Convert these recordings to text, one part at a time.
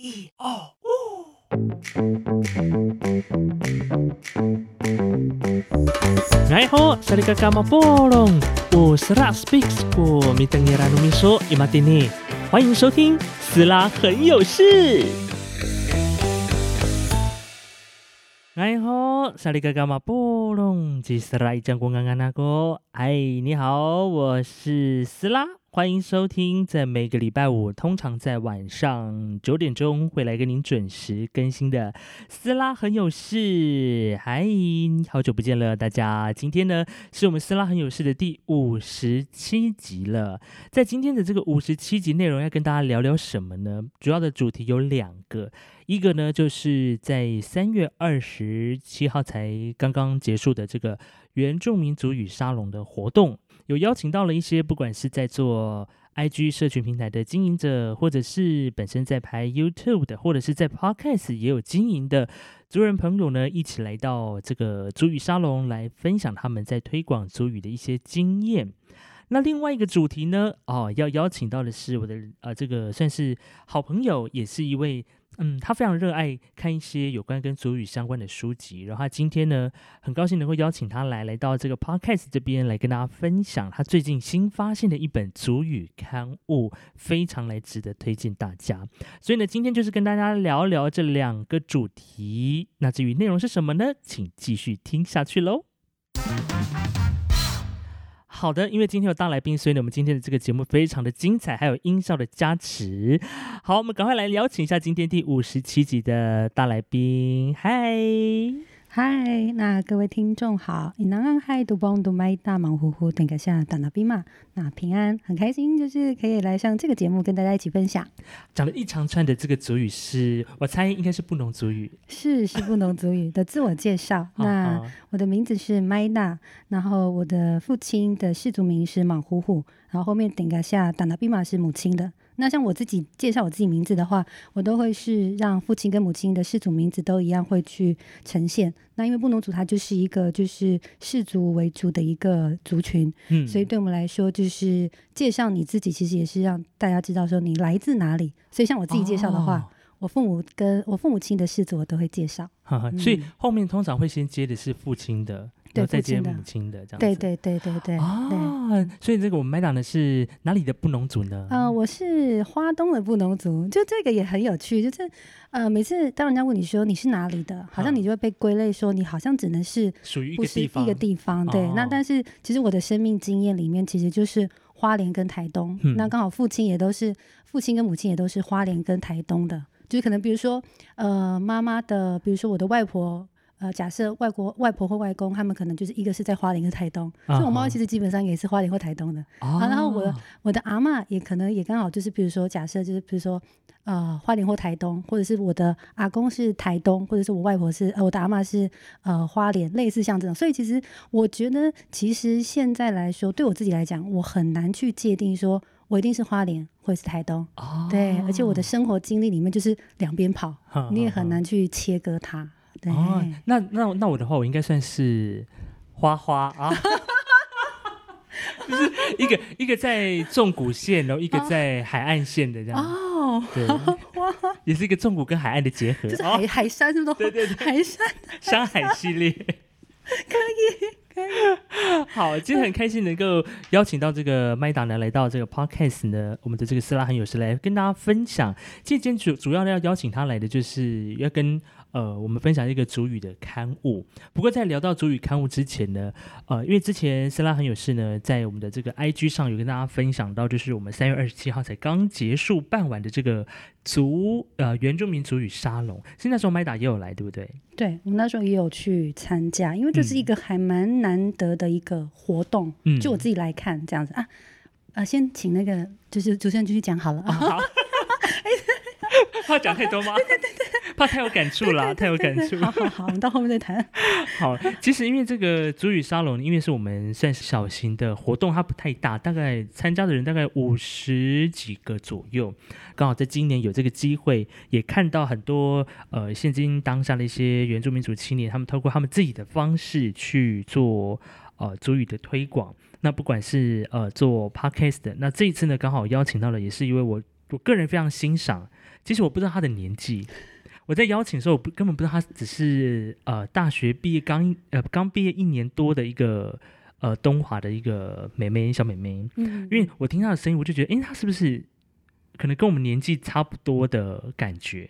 一二五。哎吼，萨利嘎嘎马波隆，我是拉 speaks 过米登耶拉努米说伊马蒂尼，欢迎收听斯拉很有事。哎吼，萨利嘎嘎马波隆，吉斯拉伊江公安安那个，哎，你好，我是斯拉。欢迎收听，在每个礼拜五，通常在晚上九点钟会来跟您准时更新的《斯拉很有事》。嗨，好久不见了，大家！今天呢，是我们《斯拉很有事》的第五十七集了。在今天的这个五十七集内容，要跟大家聊聊什么呢？主要的主题有两个，一个呢，就是在三月二十七号才刚刚结束的这个原住民族语沙龙的活动。有邀请到了一些，不管是在做 IG 社群平台的经营者，或者是本身在拍 YouTube 的，或者是在 Podcast 也有经营的族人朋友呢，一起来到这个族语沙龙来分享他们在推广族语的一些经验。那另外一个主题呢，哦，要邀请到的是我的呃，这个算是好朋友，也是一位。嗯，他非常热爱看一些有关跟祖语相关的书籍，然后他今天呢，很高兴能够邀请他来来到这个 podcast 这边来跟大家分享他最近新发现的一本祖语刊物，非常来值得推荐大家。所以呢，今天就是跟大家聊聊这两个主题。那至于内容是什么呢？请继续听下去喽。好的，因为今天有大来宾，所以呢，我们今天的这个节目非常的精彩，还有音效的加持。好，我们赶快来邀请一下今天第五十七集的大来宾。嗨。嗨，那各位听众好，你能安嗨，都帮都麦大忙呼呼，等个下打那兵嘛，那平安很开心，就是可以来上这个节目跟大家一起分享。讲了一长串的这个主语是，我猜应该是布农族语，是是布农族语的自我介绍。那我的名字是麦大，然后我的父亲的氏族名是莽呼呼，然后后面顶个下打那兵嘛是母亲的。那像我自己介绍我自己名字的话，我都会是让父亲跟母亲的氏族名字都一样会去呈现。那因为布农族它就是一个就是氏族为主的一个族群，嗯，所以对我们来说就是介绍你自己，其实也是让大家知道说你来自哪里。所以像我自己介绍的话，我父母跟我父母亲的氏族我都会介绍。所以后面通常会先接的是父亲的。对，再接母亲的这样子。对对对对对。啊，所以这个我们麦党的是哪里的布农族呢？呃，我是花东的布农族，就这个也很有趣，就是呃，每次当人家问你说你是哪里的，好像你就会被归类说你好像只能是属于一个地方。一个地方，对。那但是其实我的生命经验里面，其实就是花莲跟台东。那刚好父亲也都是父亲跟母亲也都是花莲跟台东的，就是可能比如说呃妈妈的，比如说我的外婆。呃，假设外国外婆或外公，他们可能就是一个是在花莲，一个台东，所以我妈妈其实基本上也是花莲或台东的。啊，然后我的我的阿妈也可能也刚好就是，比如说假设就是比如说呃花莲或台东，或者是我的阿公是台东，或者是我外婆是呃我的阿妈是呃花莲，类似像这种。所以其实我觉得，其实现在来说，对我自己来讲，我很难去界定说我一定是花莲或者是台东。哦，对，而且我的生活经历里面就是两边跑，你也很难去切割它。哦，那那那我的话，我应该算是花花啊，就是一个一个在纵谷线，然后一个在海岸线的这样。哦，对，花花也是一个纵谷跟海岸的结合，就是海海山是不是？对对对，海山山海系列，可以可以。好，今天很开心能够邀请到这个麦达呢来到这个 podcast 呢，我们的这个斯拉很有事来跟大家分享。今天主主要要邀请他来的就是要跟。呃，我们分享一个主语的刊物。不过在聊到主语刊物之前呢，呃，因为之前斯拉很有事呢，在我们的这个 IG 上有跟大家分享到，就是我们三月二十七号才刚结束办完的这个族呃原住民族语沙龙。是那时候麦达也有来，对不对？对，我们那时候也有去参加，因为这是一个还蛮难得的一个活动。嗯，就我自己来看这样子啊，呃，先请那个就是主持人继续讲好了。好，怕讲太多吗？对对对。怕太有感触了，太有感触。好好好，我们到后面再谈。好，其实因为这个主语沙龙，因为是我们算是小型的活动，它不太大，大概参加的人大概五十几个左右。刚好在今年有这个机会，也看到很多呃现今当下的一些原住民族青年，他们透过他们自己的方式去做呃主语的推广。那不管是呃做 podcast 的，那这一次呢，刚好邀请到了，也是因为我我个人非常欣赏。其实我不知道他的年纪。我在邀请的时候，我不根本不知道他只是呃大学毕业刚呃刚毕业一年多的一个呃东华的一个美眉小美眉。嗯，因为我听她的声音，我就觉得，哎，她是不是可能跟我们年纪差不多的感觉？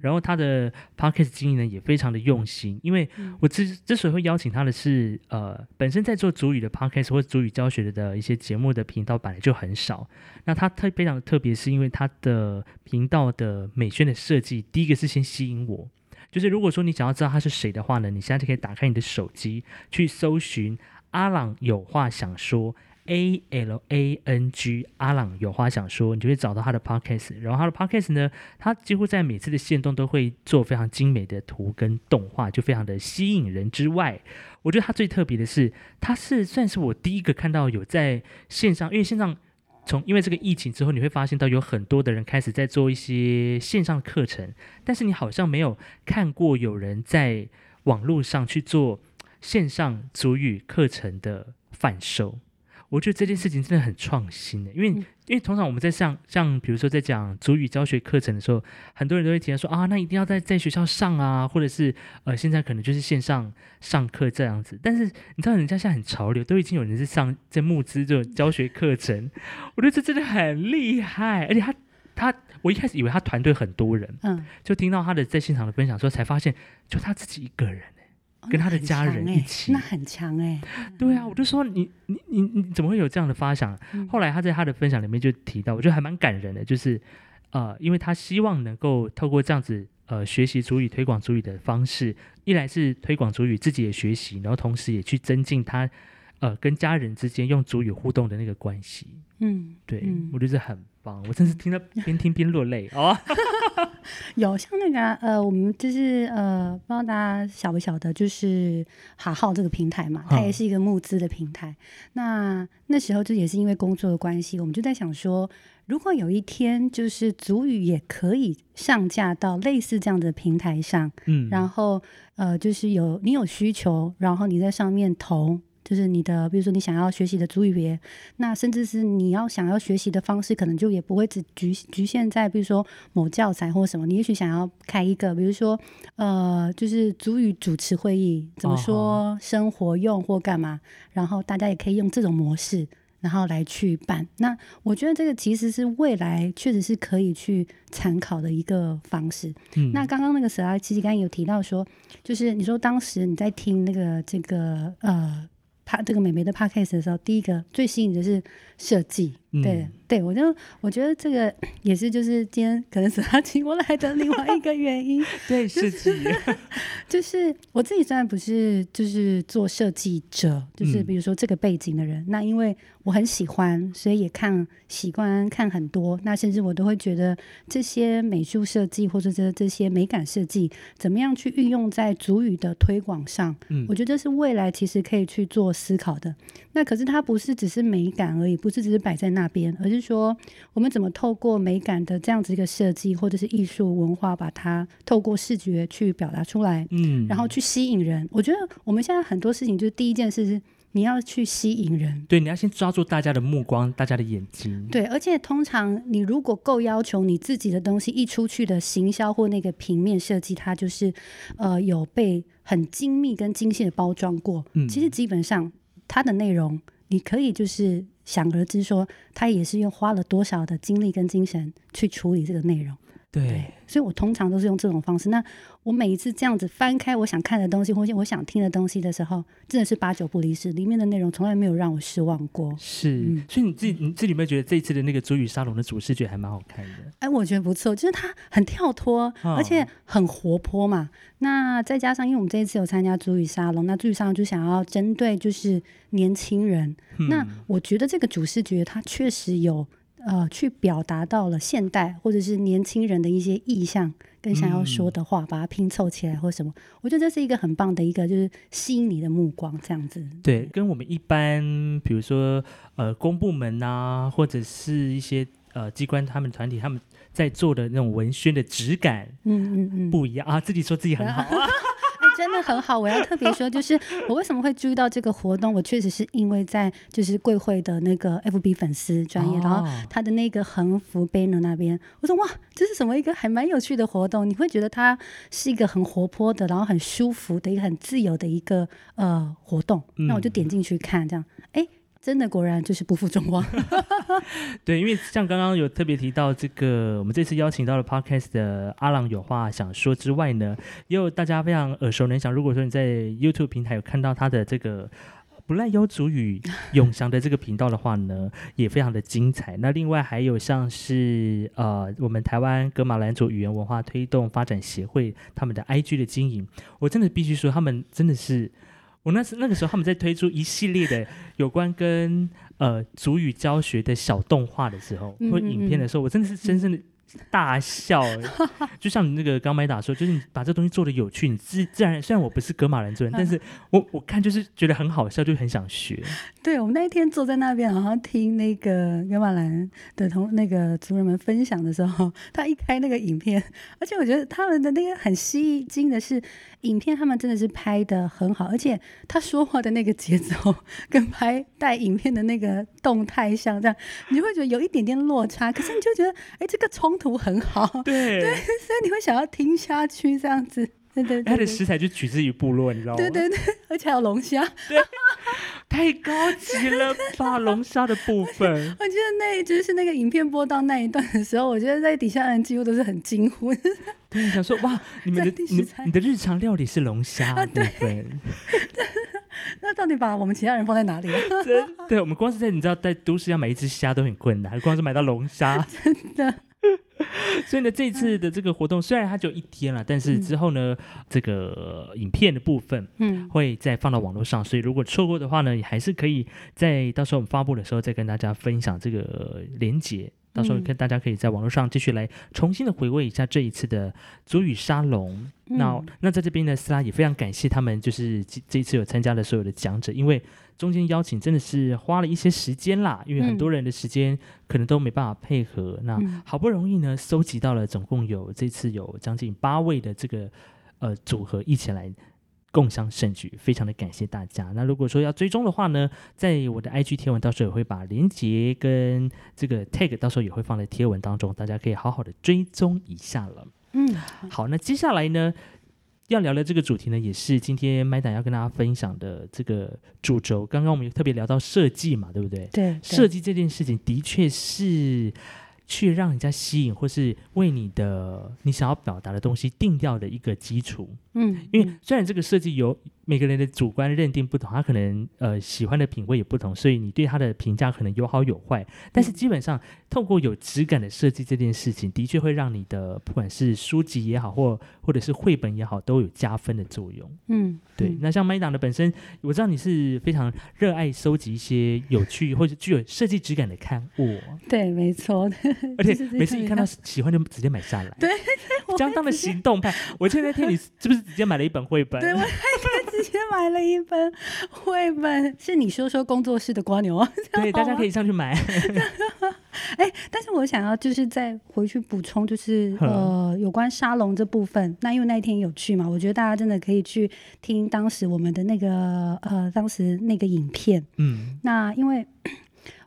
然后他的 podcast 经营呢也非常的用心，因为我之之所以会邀请他的是，呃，本身在做主语的 podcast 或者主语教学的一些节目的频道本来就很少。那他特非常的特别，是因为他的频道的美宣的设计，第一个是先吸引我，就是如果说你想要知道他是谁的话呢，你现在就可以打开你的手机去搜寻阿朗有话想说。A L A N G 阿朗有话想说，你就会找到他的 podcast。然后他的 podcast 呢，他几乎在每次的线动都会做非常精美的图跟动画，就非常的吸引人。之外，我觉得他最特别的是，他是算是我第一个看到有在线上，因为线上从因为这个疫情之后，你会发现到有很多的人开始在做一些线上课程，但是你好像没有看过有人在网络上去做线上主语课程的贩售。我觉得这件事情真的很创新的，因为因为通常我们在上像比如说在讲主语教学课程的时候，很多人都会提到说啊，那一定要在在学校上啊，或者是呃现在可能就是线上上课这样子。但是你知道人家现在很潮流，都已经有人是上在募资这种教学课程，我觉得这真的很厉害。而且他他我一开始以为他团队很多人，嗯，就听到他的在现场的分享之后，才发现就他自己一个人。跟他的家人一起，那很强哎。对啊，我就说你你你你怎么会有这样的发想？后来他在他的分享里面就提到，我觉得还蛮感人的，就是呃，因为他希望能够透过这样子呃学习主语、推广主语的方式，一来是推广主语自己也学习，然后同时也去增进他呃跟家人之间用主语互动的那个关系。嗯，对，我觉得很。棒！我真是听到 边听边落泪哦。有像那个呃，我们就是呃，不知道大家晓不晓得，就是哈号这个平台嘛，它也是一个募资的平台。那那时候就也是因为工作的关系，我们就在想说，如果有一天就是足语也可以上架到类似这样的平台上，嗯，然后呃，就是有你有需求，然后你在上面投。就是你的，比如说你想要学习的主语别，那甚至是你要想要学习的方式，可能就也不会只局局限在，比如说某教材或什么。你也许想要开一个，比如说呃，就是主语主持会议，怎么说生活用或干嘛，然后大家也可以用这种模式，然后来去办。那我觉得这个其实是未来确实是可以去参考的一个方式。嗯，那刚刚那个时候，其实刚刚有提到说，就是你说当时你在听那个这个呃。他这个美眉的 podcast 的时候，第一个最吸引的是设计，对对，我就我觉得这个也是就是今天可能是他请过来的另外一个原因，对设计，就是我自己虽然不是就是做设计者，就是比如说这个背景的人，那因为我很喜欢，所以也看习惯看很多，那甚至我都会觉得这些美术设计或者这这些美感设计怎么样去运用在主语的推广上，嗯，我觉得是未来其实可以去做。思考的。那可是它不是只是美感而已，不是只是摆在那边，而是说我们怎么透过美感的这样子一个设计，或者是艺术文化，把它透过视觉去表达出来，嗯，然后去吸引人。我觉得我们现在很多事情，就是第一件事是你要去吸引人，对，你要先抓住大家的目光，大家的眼睛，对。而且通常你如果够要求你自己的东西一出去的行销或那个平面设计，它就是呃有被很精密跟精细的包装过，嗯，其实基本上。它的内容，你可以就是想而知，说他也是用花了多少的精力跟精神去处理这个内容。对，所以我通常都是用这种方式。那我每一次这样子翻开我想看的东西，或者我想听的东西的时候，真的是八九不离十，里面的内容从来没有让我失望过。是，所以你自己你自己有没有觉得这一次的那个主语沙龙的主视觉还蛮好看的？哎，我觉得不错，就是它很跳脱，而且很活泼嘛。那再加上，因为我们这一次有参加主语沙龙，那主语沙龙就想要针对就是年轻人。那我觉得这个主视觉它确实有。呃，去表达到了现代或者是年轻人的一些意向跟想要说的话，把它拼凑起来或什么，我觉得这是一个很棒的一个，就是吸引你的目光这样子。对，跟我们一般，比如说呃公部门啊，或者是一些呃机关他们团体他们在做的那种文宣的质感，嗯嗯嗯，不一样啊。自己说自己很好啊。真的很好。我要特别说，就是我为什么会注意到这个活动，我确实是因为在就是贵会的那个 FB 粉丝专业，然后他的那个横幅 banner 那边，我说哇，这是什么一个还蛮有趣的活动？你会觉得它是一个很活泼的，然后很舒服的一个很自由的一个呃活动。那我就点进去看，这样，哎。真的果然就是不负众望，对，因为像刚刚有特别提到这个，我们这次邀请到了 Podcast 的阿郎有话想说之外呢，也有大家非常耳熟能详。如果说你在 YouTube 平台有看到他的这个不赖妖族语永祥的这个频道的话呢，也非常的精彩。那另外还有像是呃，我们台湾格马兰族语言文化推动发展协会他们的 IG 的经营，我真的必须说，他们真的是。我那时那个时候，他们在推出一系列的有关跟呃主语教学的小动画的时候，或影片的时候，我真的是深深的。大笑，就像你那个刚麦打说，就是你把这东西做的有趣，你自自然虽然我不是格马兰族人，但是我我看就是觉得很好笑，就很想学。对，我们那一天坐在那边，好像听那个格马兰的同那个族人们分享的时候，他一开那个影片，而且我觉得他们的那个很吸睛的是，影片他们真的是拍的很好，而且他说话的那个节奏跟拍带影片的那个动态像这样，你会觉得有一点点落差，可是你就觉得，哎，这个冲。图很好，对对，所以你会想要听下去这样子，对对。它的食材就取自于部落，你知道吗？对对对，而且还有龙虾，太高级了吧！龙虾的部分，我记得那就是那个影片播到那一段的时候，我觉得在底下人几乎都是很惊呼，对，想说哇，你们的你你的日常料理是龙虾部分。那到底把我们其他人放在哪里？对，我们光是在你知道，在都市要买一只虾都很困难，光是买到龙虾，真的。所以呢，这次的这个活动虽然它只有一天了，但是之后呢，这个影片的部分，嗯，会再放到网络上。所以如果错过的话呢，也还是可以在到时候我们发布的时候再跟大家分享这个连接。到时候跟大家可以在网络上继续来重新的回味一下这一次的足语沙龙。那那在这边呢，斯拉也非常感谢他们，就是这一次有参加的所有的讲者，因为中间邀请真的是花了一些时间啦，因为很多人的时间可能都没办法配合。那好不容易呢，搜集到了总共有这次有将近八位的这个呃组合一起来。共享盛举，非常的感谢大家。那如果说要追踪的话呢，在我的 IG 贴文到时候也会把连接跟这个 tag 到时候也会放在贴文当中，大家可以好好的追踪一下了。嗯，好，那接下来呢要聊的这个主题呢，也是今天麦达要跟大家分享的这个主轴。刚刚我们特别聊到设计嘛，对不对？对，设计这件事情的确是。去让人家吸引，或是为你的你想要表达的东西定调的一个基础。嗯，因为虽然这个设计有每个人的主观认定不同，他可能呃喜欢的品味也不同，所以你对他的评价可能有好有坏。但是基本上，透过有质感的设计这件事情，的确会让你的不管是书籍也好，或或者是绘本也好，都有加分的作用。嗯，对。那像麦当的本身，我知道你是非常热爱收集一些有趣或者具有设计质感的刊物。对，没错。而且每次一看到喜欢就直接买下来，对，相当的行动派。我前那天你是不是直接买了一本绘本？对，我那天直接买了一本绘本，是你说说工作室的瓜牛啊？对，大家可以上去买。哎，但是我想要就是再回去补充，就是呃，有关沙龙这部分。那因为那一天有去嘛，我觉得大家真的可以去听当时我们的那个呃，当时那个影片。嗯，那因为。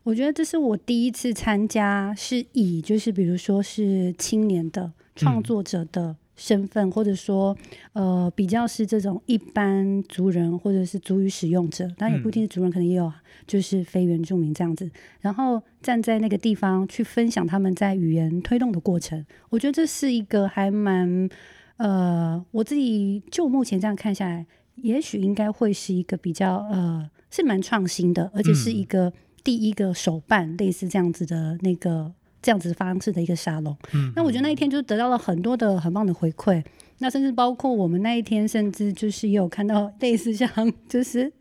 我觉得这是我第一次参加，是以就是比如说是青年的创作者的身份，或者说呃比较是这种一般族人或者是族语使用者，当然也不一定是族人，可能也有就是非原住民这样子，然后站在那个地方去分享他们在语言推动的过程。我觉得这是一个还蛮呃，我自己就目前这样看下来，也许应该会是一个比较呃是蛮创新的，而且是一个。第一个手办类似这样子的那个这样子方式的一个沙龙，嗯，那我觉得那一天就得到了很多的很棒的回馈，那甚至包括我们那一天甚至就是也有看到类似像就是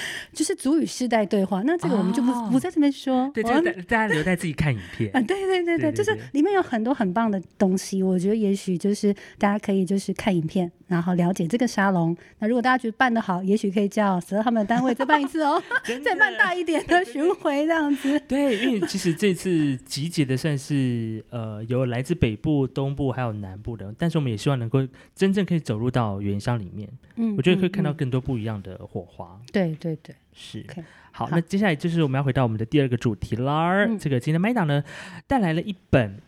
就是主语世代对话，那这个我们就不不在这边说，对，大大家留在自己看影片啊，对对对对，就是里面有很多很棒的东西，我觉得也许就是大家可以就是看影片。然后了解这个沙龙。那如果大家觉得办得好，也许可以叫十二他们的单位再办一次哦，再办大一点的 巡回这样子。对，因为其实这次集结的算是呃有来自北部、东部还有南部的，但是我们也希望能够真正可以走入到原乡里面。嗯，我觉得可以看到更多不一样的火花。对对对，是。好，那接下来就是我们要回到我们的第二个主题啦。这个今天麦党呢带来了一本，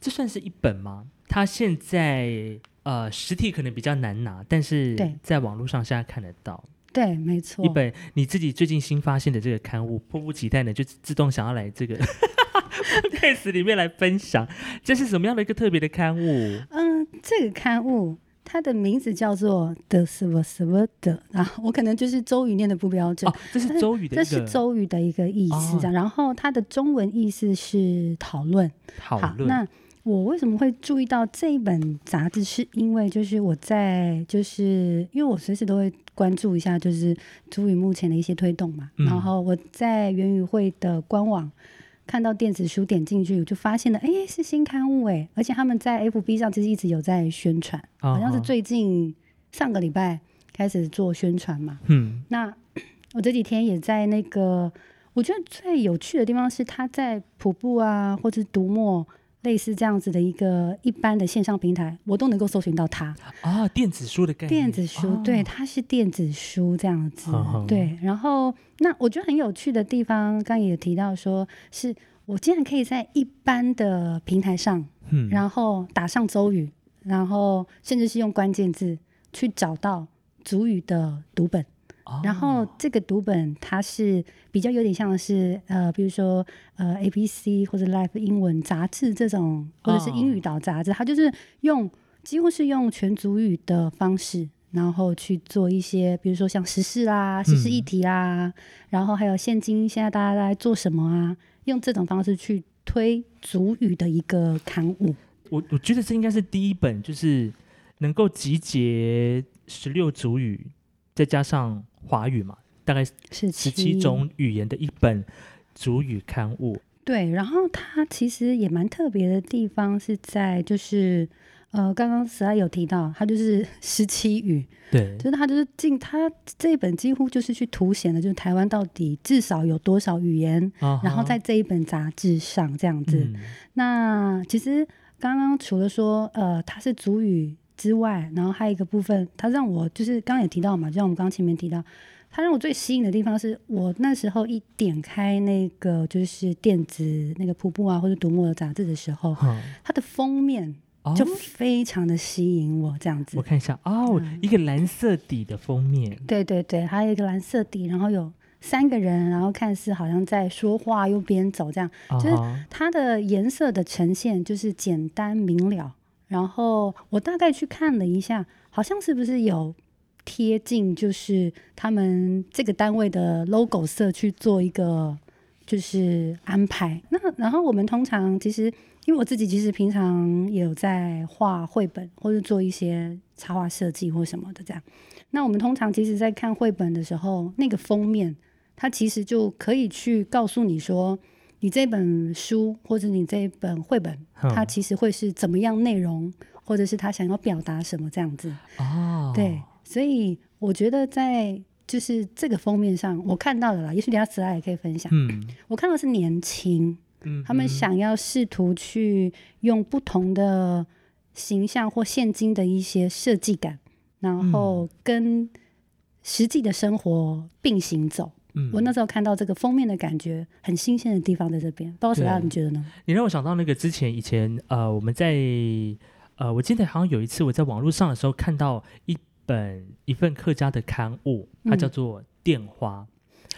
这算是一本吗？它现在。呃，实体可能比较难拿，但是在网络上现在看得到。对，没错。一本你自己最近新发现的这个刊物，迫不及待的就自动想要来这个 case 里面来分享。这是什么样的一个特别的刊物？嗯，这个刊物它的名字叫做的什么什么的啊，我可能就是周瑜念的不标准。这是周瑜的，这是周瑜的一个意思。这样，然后它的中文意思是讨论。讨论。那我为什么会注意到这一本杂志？是因为就是我在就是因为我随时都会关注一下，就是周宇目前的一些推动嘛。然后我在元宇会的官网看到电子书，点进去我就发现了，哎，是新刊物哎！而且他们在 FB 上其实一直有在宣传，好像是最近上个礼拜开始做宣传嘛。嗯，那 我这几天也在那个，我觉得最有趣的地方是他在瀑布啊，或者读墨。类似这样子的一个一般的线上平台，我都能够搜寻到它啊。电子书的概念，电子书对，它是电子书这样子对。然后那我觉得很有趣的地方，刚刚也提到说，是我竟然可以在一般的平台上，嗯，然后打上周语，然后甚至是用关键字去找到主语的读本。然后这个读本它是比较有点像是呃，比如说呃，A B C 或者 Life 英文杂志这种，或者是英语岛杂志，它就是用几乎是用全族语的方式，然后去做一些，比如说像时事啦、时事议题啦，然后还有现今现在大家在做什么啊，用这种方式去推主语的一个刊物。我我觉得这应该是第一本，就是能够集结十六主语，再加上。华语嘛，大概是十七种语言的一本主语刊物。对，然后它其实也蛮特别的地方是在，就是呃，刚刚实在有提到，它就是 十七语。对，就是它就是进它这一本几乎就是去凸显了，就是台湾到底至少有多少语言，然后在这一本杂志上这样子。那其实刚刚除了说呃，它是主语。之外，然后还有一个部分，它让我就是刚刚也提到嘛，就像我们刚刚前面提到，它让我最吸引的地方是我那时候一点开那个就是电子那个瀑布啊或者读墨的杂志的时候，它的封面就非常的吸引我，这样子。我看一下哦，一个蓝色底的封面，对对对，还有一个蓝色底，然后有三个人，然后看似好像在说话又边走这样，就是它的颜色的呈现就是简单明了。然后我大概去看了一下，好像是不是有贴近，就是他们这个单位的 logo 色去做一个就是安排。那然后我们通常其实，因为我自己其实平常也有在画绘本或者做一些插画设计或什么的这样。那我们通常其实，在看绘本的时候，那个封面它其实就可以去告诉你说。你这本书或者你这一本绘本，它其实会是怎么样内容，或者是他想要表达什么这样子哦。对，所以我觉得在就是这个封面上，我看到的啦，也许等下词来也可以分享。嗯，我看到是年轻，嗯，他们想要试图去用不同的形象或现今的一些设计感，然后跟实际的生活并行走。我那时候看到这个封面的感觉很新鲜的地方在这边，不知道什么你觉得呢？你让我想到那个之前以前呃，我们在呃，我记得好像有一次我在网络上的时候看到一本一份客家的刊物，它叫做《电花》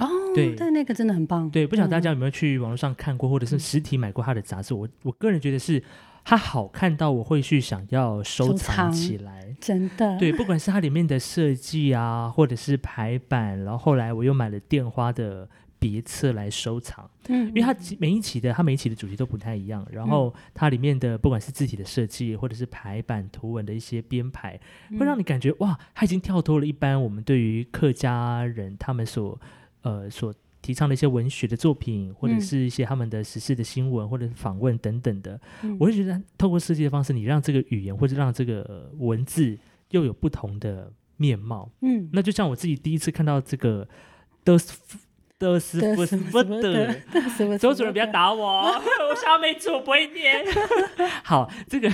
哦，对，但那个真的很棒。对，不晓得大家有没有去网络上看过，或者是实体买过他的杂志？我我个人觉得是。它好看到我会去想要收藏起来，真的。对，不管是它里面的设计啊，或者是排版，然后后来我又买了电花的别册来收藏。嗯，因为它每一期的它每一期的主题都不太一样，然后它里面的不管是字体的设计，或者是排版图文的一些编排，会让你感觉哇，它已经跳脱了一般我们对于客家人他们所呃所。提倡的一些文学的作品，或者是一些他们的时事的新闻，或者是访问等等的，我会觉得透过设计的方式，你让这个语言或者让这个文字又有不同的面貌。嗯，那就像我自己第一次看到这个德斯德斯夫斯夫的周主任不要打我，我小美字我不会念。好，这个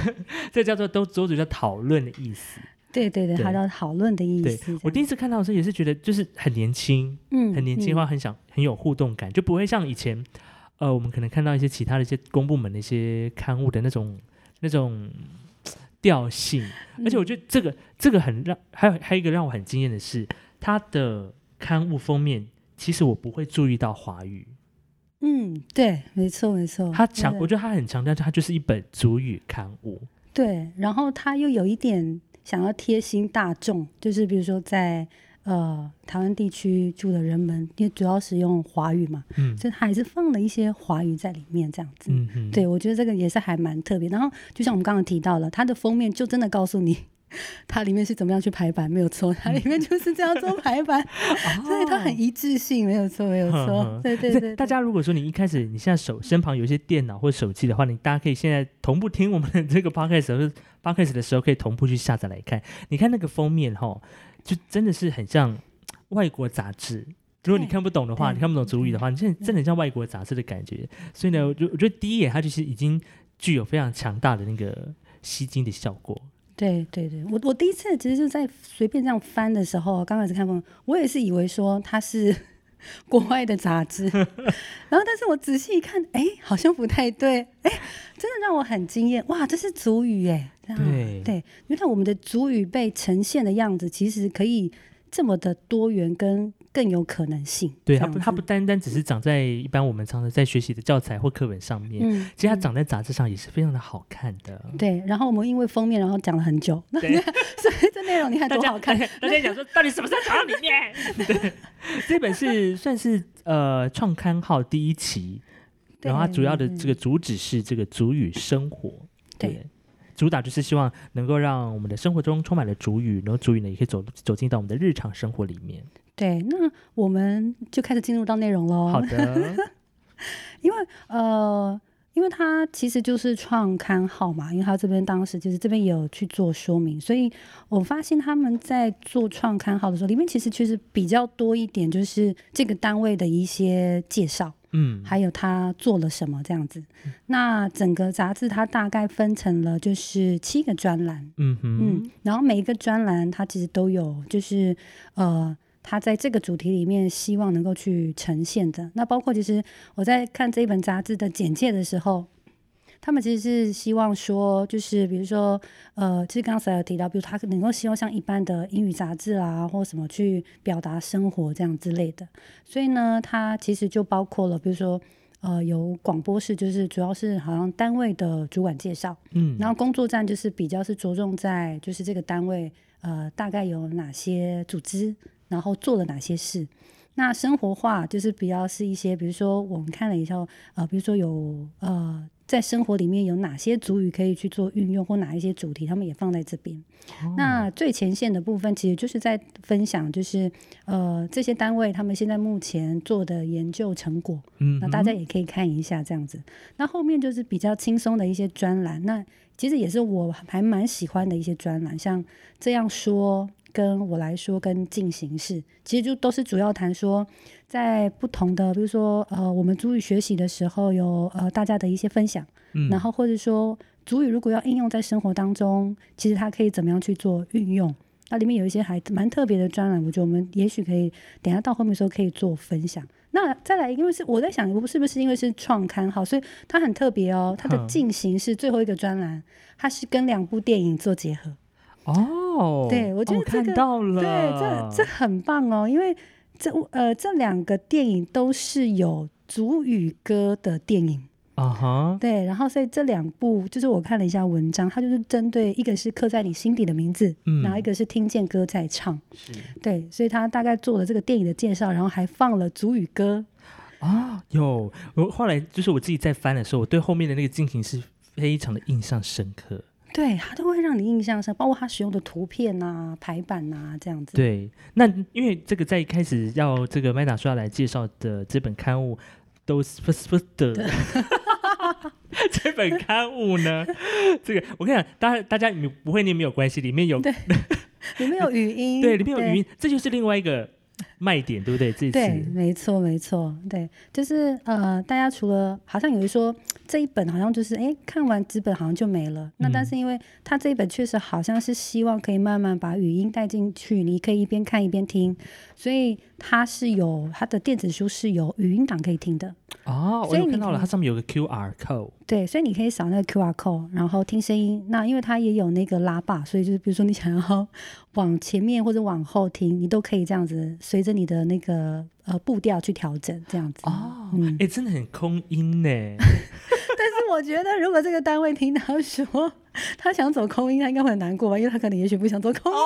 这叫做都周主任讨论的意思。对对对，他叫讨论的意思。我第一次看到的时候也是觉得就是很年轻，嗯，很年轻的话很想很有互动感，就不会像以前。呃，我们可能看到一些其他的一些公部门的一些刊物的那种那种调性，而且我觉得这个这个很让还有还有一个让我很惊艳的是，它的刊物封面其实我不会注意到华语。嗯，对，没错没错。他强，我觉得他很强调，他就是一本主语刊物。对，然后他又有一点想要贴心大众，就是比如说在。呃，台湾地区住的人们，因为主要是用华语嘛，嗯，所以他还是放了一些华语在里面，这样子。嗯嗯，对我觉得这个也是还蛮特别。然后，就像我们刚刚提到了，它的封面就真的告诉你，它里面是怎么样去排版，没有错，它里面就是这样做排版，所以它很一致性，没有错，没有错。对对对。大家如果说你一开始你现在手身旁有一些电脑或手机的话，你大家可以现在同步听我们的这个 podcast 或 podcast 的时候，可以同步去下载来看。你看那个封面哈。就真的是很像外国杂志，如果你看不懂的话，你看不懂主语的话，你真的真的像外国杂志的感觉。所以呢，我我觉得第一眼它就是已经具有非常强大的那个吸睛的效果。对对对，我我第一次其实是在随便这样翻的时候，刚开始看封，我也是以为说它是 国外的杂志，然后但是我仔细一看，哎，好像不太对，哎，真的让我很惊艳，哇，这是主语哎。对。对，因为我们的主语被呈现的样子，其实可以这么的多元，跟更有可能性。对，它不，它不单单只是长在一般我们常常在学习的教材或课本上面，嗯，其实它长在杂志上也是非常的好看的。对，然后我们因为封面，然后讲了很久，所以这内容你看多好看。大家讲说，到底什么在讲到里面？对，这本是算是呃创刊号第一期，然后它主要的这个主旨是这个主语生活。对。主打就是希望能够让我们的生活中充满了主语，然后主语呢也可以走走进到我们的日常生活里面。对，那我们就开始进入到内容喽。好的，因为呃，因为它其实就是创刊号嘛，因为他这边当时就是这边有去做说明，所以我发现他们在做创刊号的时候，里面其实确实比较多一点，就是这个单位的一些介绍。嗯，还有他做了什么这样子？那整个杂志它大概分成了就是七个专栏，嗯嗯，然后每一个专栏它其实都有就是呃，他在这个主题里面希望能够去呈现的。那包括其实我在看这一本杂志的简介的时候。他们其实是希望说，就是比如说，呃，其实刚才有提到，比如他能够希望像一般的英语杂志啊，或什么去表达生活这样之类的。所以呢，它其实就包括了，比如说，呃，有广播室，就是主要是好像单位的主管介绍，嗯，然后工作站就是比较是着重在就是这个单位，呃，大概有哪些组织，然后做了哪些事。那生活化就是比较是一些，比如说我们看了一下，呃，比如说有呃。在生活里面有哪些主语可以去做运用，或哪一些主题，他们也放在这边。那最前线的部分，其实就是在分享，就是呃这些单位他们现在目前做的研究成果。嗯，那大家也可以看一下这样子。那后面就是比较轻松的一些专栏，那其实也是我还蛮喜欢的一些专栏，像这样说。跟我来说，跟进行式其实就都是主要谈说，在不同的，比如说呃，我们主语学习的时候，有呃大家的一些分享，嗯，然后或者说主语如果要应用在生活当中，其实它可以怎么样去做运用？那里面有一些还蛮特别的专栏，我觉得我们也许可以等下到后面的时候可以做分享。那再来，因为是我在想，是不是因为是创刊号，所以它很特别哦。它的进行是最后一个专栏，它是跟两部电影做结合。哦，对，我觉得这个对，这这很棒哦，因为这呃这两个电影都是有主语歌的电影啊哈，对，然后所以这两部就是我看了一下文章，它就是针对一个是刻在你心底的名字，嗯，然后一个是听见歌在唱，是，对，所以他大概做了这个电影的介绍，然后还放了主语歌。啊，有，我后来就是我自己在翻的时候，我对后面的那个进行是非常的印象深刻。对，它都会让你印象深，包括它使用的图片呐、排版呐这样子。对，那因为这个在一开始要这个麦达说要来介绍的这本刊物，都是不是不的，这本刊物呢，这个我跟你讲，大家大家你不会念没有关系，里面有对，里面有语音，对，里面有语音，这就是另外一个。卖点对不对？这对，没错没错，对，就是呃，大家除了好像有人说这一本好像就是哎，看完纸本好像就没了。那但是因为它这一本确实好像是希望可以慢慢把语音带进去，你可以一边看一边听，所以它是有它的电子书是有语音档可以听的。哦，我有看到了，它上面有个 QR code。对，所以你可以扫那个 QR code，然后听声音。那因为它也有那个拉把，所以就是比如说你想要往前面或者往后听，你都可以这样子随着你的那个呃步调去调整，这样子。哦，哎，真的很空音呢。但是我觉得，如果这个单位听到说他想走空音，他应该会很难过吧？因为他可能也许不想走空音。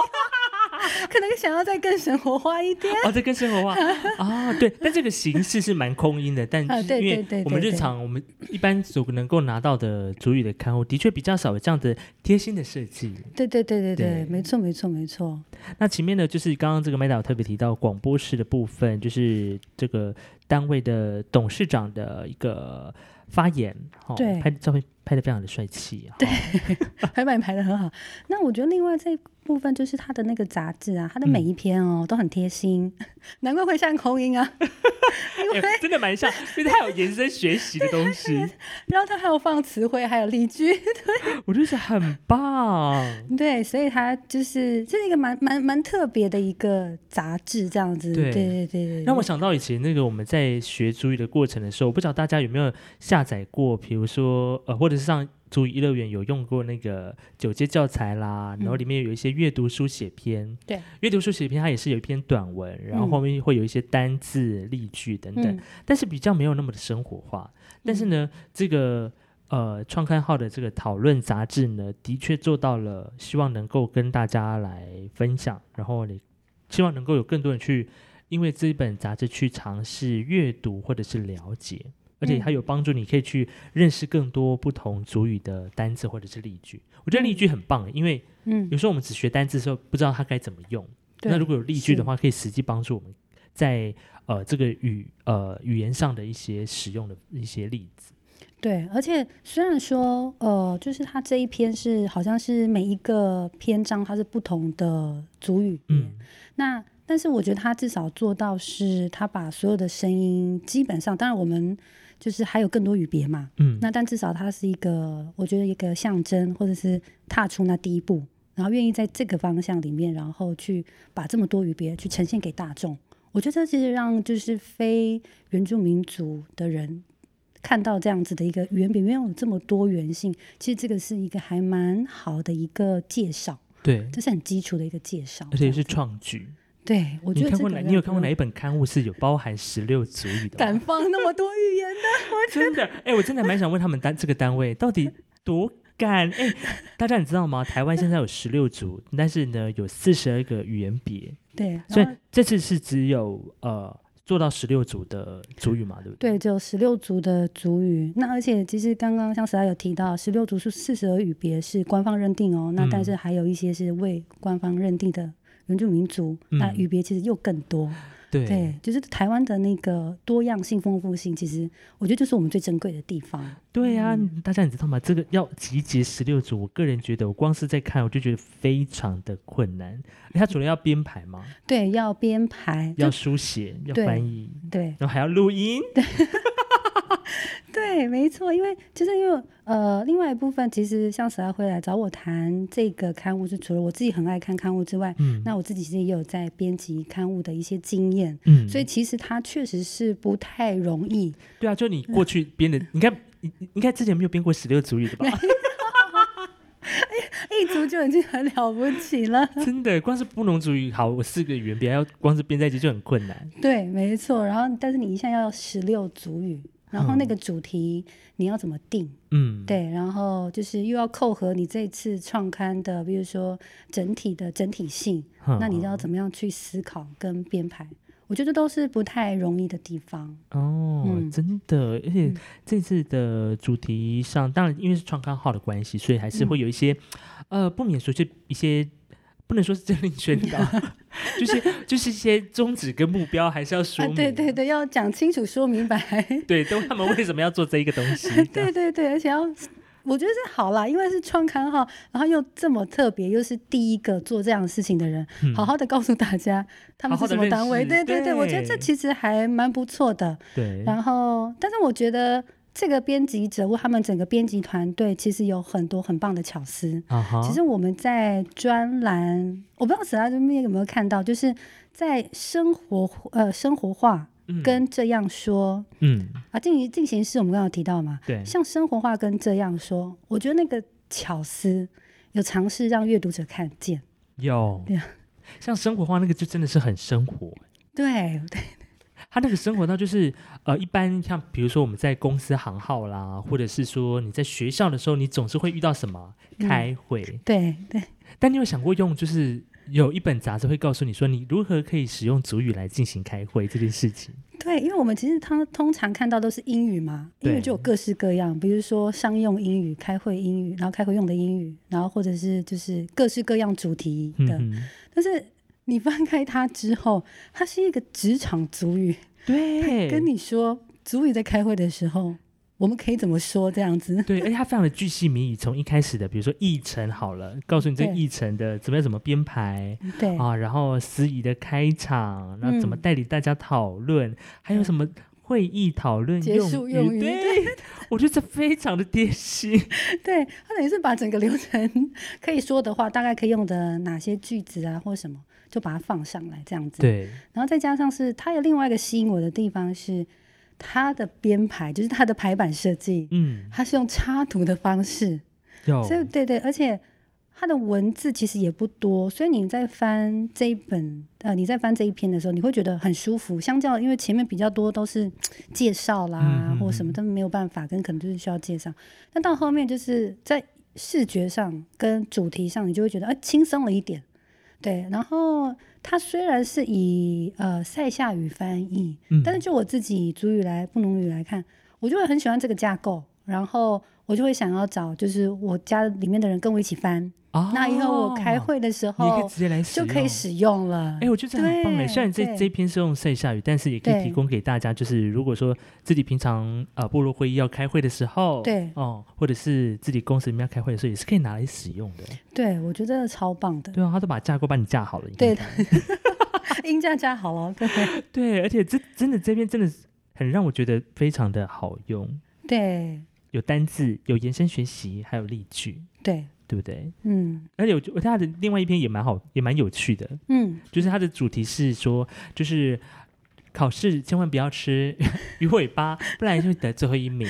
可能想要再更生活化一点哦，再更生活化 啊，对，但这个形式是蛮空音的，但因为我们日常我们一般所能够拿到的主语的刊物，的确比较少有这样的贴心的设计。对对对对对，没错没错没错。那前面呢，就是刚刚这个麦导特别提到广播室的部分，就是这个单位的董事长的一个发言，对，拍照片拍的非常的帅气，对，排版排的很好。那我觉得另外在。部分就是他的那个杂志啊，他的每一篇哦都很贴心，难怪会像口音啊，因为真的蛮像，因为他有延伸学习的东西，然后他还有放词汇，还有例句，对，我就是很棒，对，所以他就是这是一个蛮蛮蛮特别的一个杂志，这样子，对。对对对，让我想到以前那个我们在学注意的过程的时候，我不知道大家有没有下载过，比如说呃，或者是上。注意乐园有用过那个九阶教材啦，然后里面有一些阅读书写篇，对，阅读书写篇它也是有一篇短文，然后后面会有一些单字、例句等等，但是比较没有那么的生活化。但是呢，这个呃创刊号的这个讨论杂志呢，的确做到了，希望能够跟大家来分享，然后你希望能够有更多人去因为这一本杂志去尝试阅读或者是了解。而且它有帮助，你可以去认识更多不同主语的单字或者是例句。我觉得例句很棒，因为嗯，有时候我们只学单字的时候不知道它该怎么用。那如果有例句的话，可以实际帮助我们在呃这个语呃语言上的一些使用的一些例子。对，而且虽然说呃，就是它这一篇是好像是每一个篇章它是不同的主语，嗯，那但是我觉得它至少做到是它把所有的声音基本上，当然我们。就是还有更多语别嘛，嗯，那但至少它是一个，我觉得一个象征，或者是踏出那第一步，然后愿意在这个方向里面，然后去把这么多语别去呈现给大众。我觉得这其实让就是非原住民族的人看到这样子的一个语言里面有这么多元性，其实这个是一个还蛮好的一个介绍，对，这是很基础的一个介绍，而且是创举。对，我觉得你看过哪？你有看过哪一本刊物是有包含十六族语的？敢放那么多语言的？我真的，哎，我真的蛮想问他们单这个单位到底多敢？哎，大家你知道吗？台湾现在有十六族，但是呢有四十二个语言别。对，所以这次是只有呃做到十六组的族语嘛？对不对？对，只有十六组的族语。那而且其实刚刚像实在有提到，十六组是四十二语别是官方认定哦。那但是还有一些是未官方认定的。原住民族，那语别其实又更多，对，就是台湾的那个多样性、丰富性，其实我觉得就是我们最珍贵的地方。对呀，大家你知道吗？这个要集结十六组，我个人觉得，我光是在看，我就觉得非常的困难。他主要要编排吗？对，要编排，要书写，要翻译，对，然后还要录音。对，没错，因为就是因为呃，另外一部分其实像十二会来找我谈这个刊物，是除了我自己很爱看刊物之外，嗯，那我自己其实也有在编辑刊物的一些经验，嗯，所以其实它确实是不太容易。对啊，就你过去编的，你看，你应该之前没有编过十六组语的吧？一组就已经很了不起了。真的，光是不能组语，好，我四个语言编要光是编在一起就很困难。对，没错。然后，但是你一下要十六组语。然后那个主题你要怎么定？嗯，对，然后就是又要扣合你这次创刊的，比如说整体的整体性，那你要怎么样去思考跟编排？我觉得都是不太容易的地方。哦，真的，而且这次的主题上，当然因为是创刊号的关系，所以还是会有一些呃不免说就一些。不能说是政令宣导，就是就是一些宗旨跟目标还是要说明。对对对，要讲清楚说明白。对，都他们为什么要做这一个东西？对对对，而且要。我觉得是好啦，因为是创刊号，然后又这么特别，又是第一个做这样的事情的人，好好的告诉大家他们是什么单位。对对对，我觉得这其实还蛮不错的。对。然后，但是我觉得这个编辑者或他们整个编辑团队其实有很多很棒的巧思。啊其实我们在专栏，我不知道史拉这边有没有看到，就是在生活呃生活化。跟这样说，嗯。啊，进行进行式我们刚刚提到嘛，对，像生活化跟这样说，我觉得那个巧思有尝试让阅读者看见，有，对，像生活化那个就真的是很生活，对对，他那个生活到就是呃，一般像比如说我们在公司行号啦，或者是说你在学校的时候，你总是会遇到什么开会，对对，但你有想过用就是。有一本杂志会告诉你说，你如何可以使用主语来进行开会这件事情。对，因为我们其实他通常看到都是英语嘛，英语就有各式各样，比如说商用英语、开会英语，然后开会用的英语，然后或者是就是各式各样主题的。但是你翻开它之后，它是一个职场主语，对，跟你说主语在开会的时候。我们可以怎么说这样子？对，而且它非常的巨细靡遗，从一开始的，比如说议程好了，告诉你这议程的怎么样怎么编排，对啊，然后司仪的开场，然后怎么带领大家讨论，还有什么会议讨论结束用语，对，我觉得这非常的贴心。对，它等于是把整个流程可以说的话，大概可以用的哪些句子啊，或什么，就把它放上来这样子。对，然后再加上是它有另外一个吸引我的地方是。它的编排就是它的排版设计，嗯，它是用插图的方式，所以对对，而且它的文字其实也不多，所以你在翻这一本呃，你在翻这一篇的时候，你会觉得很舒服。相较因为前面比较多都是介绍啦或什么，都没有办法跟可能就是需要介绍，但到后面就是在视觉上跟主题上，你就会觉得哎轻松了一点。对，然后它虽然是以呃塞夏语翻译，但是就我自己主语来布农语来看，我就会很喜欢这个架构，然后我就会想要找就是我家里面的人跟我一起翻。那以后我开会的时候，你可以直接来就可以使用了。哎，我觉得这很棒哎！虽然这这篇是用晒下雨，但是也可以提供给大家，就是如果说自己平常呃部落会议要开会的时候，对哦，或者是自己公司里面要开会的时候，也是可以拿来使用的。对，我觉得超棒的。对啊，他都把架构帮你架好了，对的，音架架好了，对对，而且这真的这篇真的很让我觉得非常的好用。对，有单字，有延伸学习，还有例句。对。对不对？嗯，而且我我他的另外一篇也蛮好，也蛮有趣的。嗯，就是它的主题是说，就是考试千万不要吃鱼尾巴，不然就会得最后一名。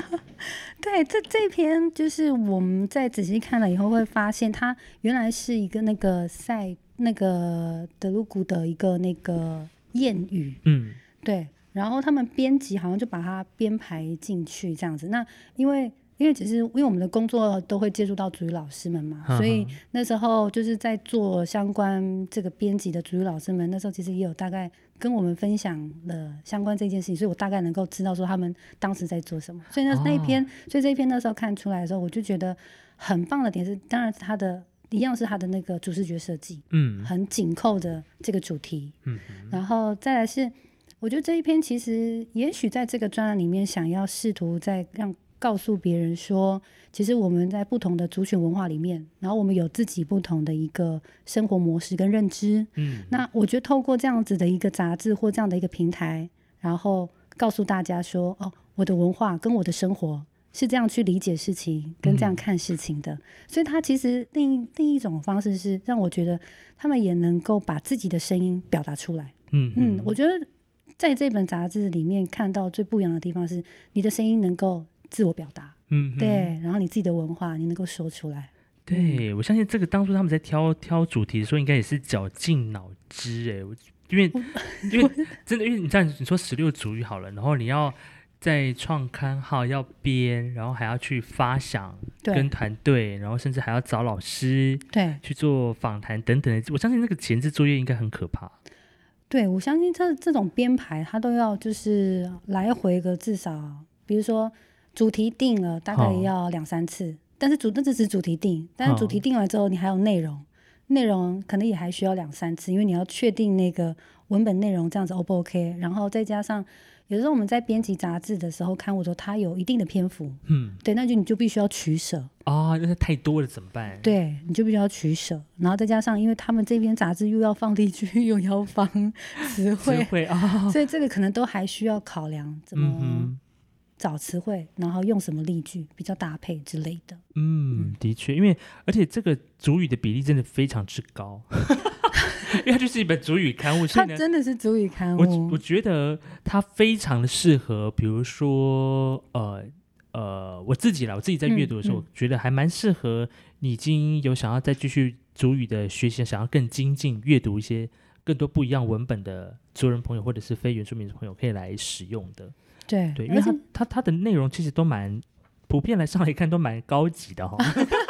对，这这篇就是我们在仔细看了以后会发现，它原来是一个那个赛那个德鲁古的一个那个谚语。嗯，对。然后他们编辑好像就把它编排进去这样子。那因为。因为只是因为我们的工作都会接触到主语老师们嘛，所以那时候就是在做相关这个编辑的主语老师们，那时候其实也有大概跟我们分享了相关这件事情，所以我大概能够知道说他们当时在做什么。所以那那一篇，所以这一篇那时候看出来的时候，我就觉得很棒的点是，当然是他的一样是他的那个主视觉设计，嗯，很紧扣的这个主题，嗯，然后再来是，我觉得这一篇其实也许在这个专栏里面想要试图在让。告诉别人说，其实我们在不同的族群文化里面，然后我们有自己不同的一个生活模式跟认知。嗯，那我觉得透过这样子的一个杂志或这样的一个平台，然后告诉大家说，哦，我的文化跟我的生活是这样去理解事情，跟这样看事情的。所以，他其实另另一种方式是让我觉得他们也能够把自己的声音表达出来。嗯嗯，我觉得在这本杂志里面看到最不一样的地方是，你的声音能够。自我表达，嗯，对，然后你自己的文化，你能够说出来。对，我相信这个当初他们在挑挑主题的时候，应该也是绞尽脑汁哎，因为因为真的，因为你这样你说十六主语好了，然后你要在创刊号要编，然后还要去发想跟团队，然后甚至还要找老师对去做访谈等等的，我相信那个前置作业应该很可怕。对，我相信这这种编排，它都要就是来回个至少，比如说。主题定了，大概要两三次。但是主，这只是主题定。但是主题定完之后，你还有内容，内容可能也还需要两三次，因为你要确定那个文本内容这样子 O 不 OK，然后再加上有时候我们在编辑杂志的时候，刊物说它有一定的篇幅，嗯，对，那就你就必须要取舍啊，那是太多了怎么办？对，你就必须要取舍，然后再加上因为他们这篇杂志又要放例句，又要放词汇啊，所以这个可能都还需要考量怎么。找词汇，然后用什么例句比较搭配之类的。嗯，的确，因为而且这个主语的比例真的非常之高，因为它就是一本主语刊物，它真的是主语刊物。我我觉得它非常的适合，比如说，呃呃，我自己啦，我自己在阅读的时候，觉得还蛮适合你已经有想要再继续主语的学习，想要更精进阅读一些更多不一样文本的族人朋友或者是非原住民的朋友可以来使用的。对对，因为它它它的内容其实都蛮普遍来上来看都蛮高级的哈。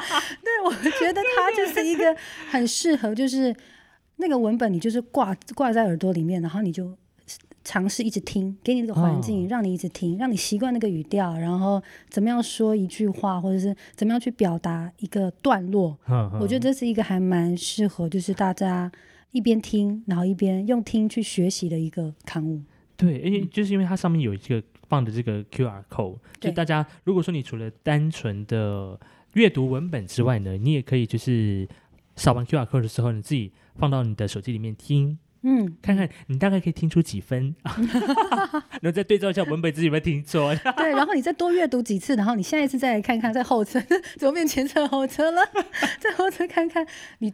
对，我觉得它就是一个很适合，就是那个文本你就是挂挂在耳朵里面，然后你就尝试一直听，给你这个环境，让你一直听，让你习惯那个语调，然后怎么样说一句话，或者是怎么样去表达一个段落。我觉得这是一个还蛮适合，就是大家一边听，然后一边用听去学习的一个刊物。对，因为就是因为它上面有一个放的这个 Q R code，就大家如果说你除了单纯的阅读文本之外呢，你也可以就是扫完 Q R code 的时候，你自己放到你的手机里面听，嗯，看看你大概可以听出几分，然后再对照一下文本自己有没有听错。对，然后你再多阅读几次，然后你下一次再来看看，在后车 左边前车后车了，在后车看看你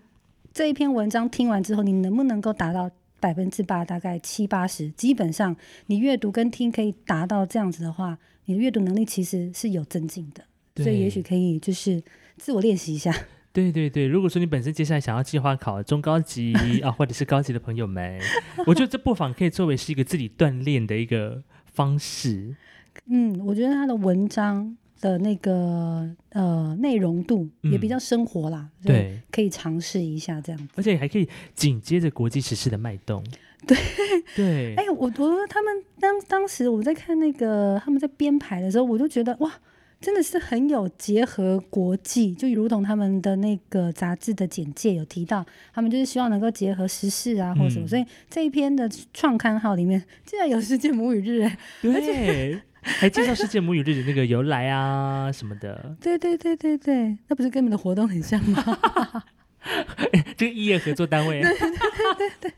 这一篇文章听完之后，你能不能够达到。百分之八，大概七八十，基本上你阅读跟听可以达到这样子的话，你的阅读能力其实是有增进的。所以也许可以就是自我练习一下。对对对，如果说你本身接下来想要计划考中高级啊，或者是高级的朋友们，我觉得这不妨可以作为是一个自己锻炼的一个方式。嗯，我觉得他的文章。的那个呃内容度也比较生活啦，对，可以尝试一下这样子，而且还可以紧接着国际时事的脉动，对对。哎，我我得他们当当时我在看那个他们在编排的时候，我就觉得哇，真的是很有结合国际，就如同他们的那个杂志的简介有提到，他们就是希望能够结合时事啊或什么，所以这一篇的创刊号里面竟然有世界母语日，哎，而且。还介绍世界母语日的那个由来啊什么的，对对对对对，那不是跟你们的活动很像吗？这个异业合作单位，对对对对。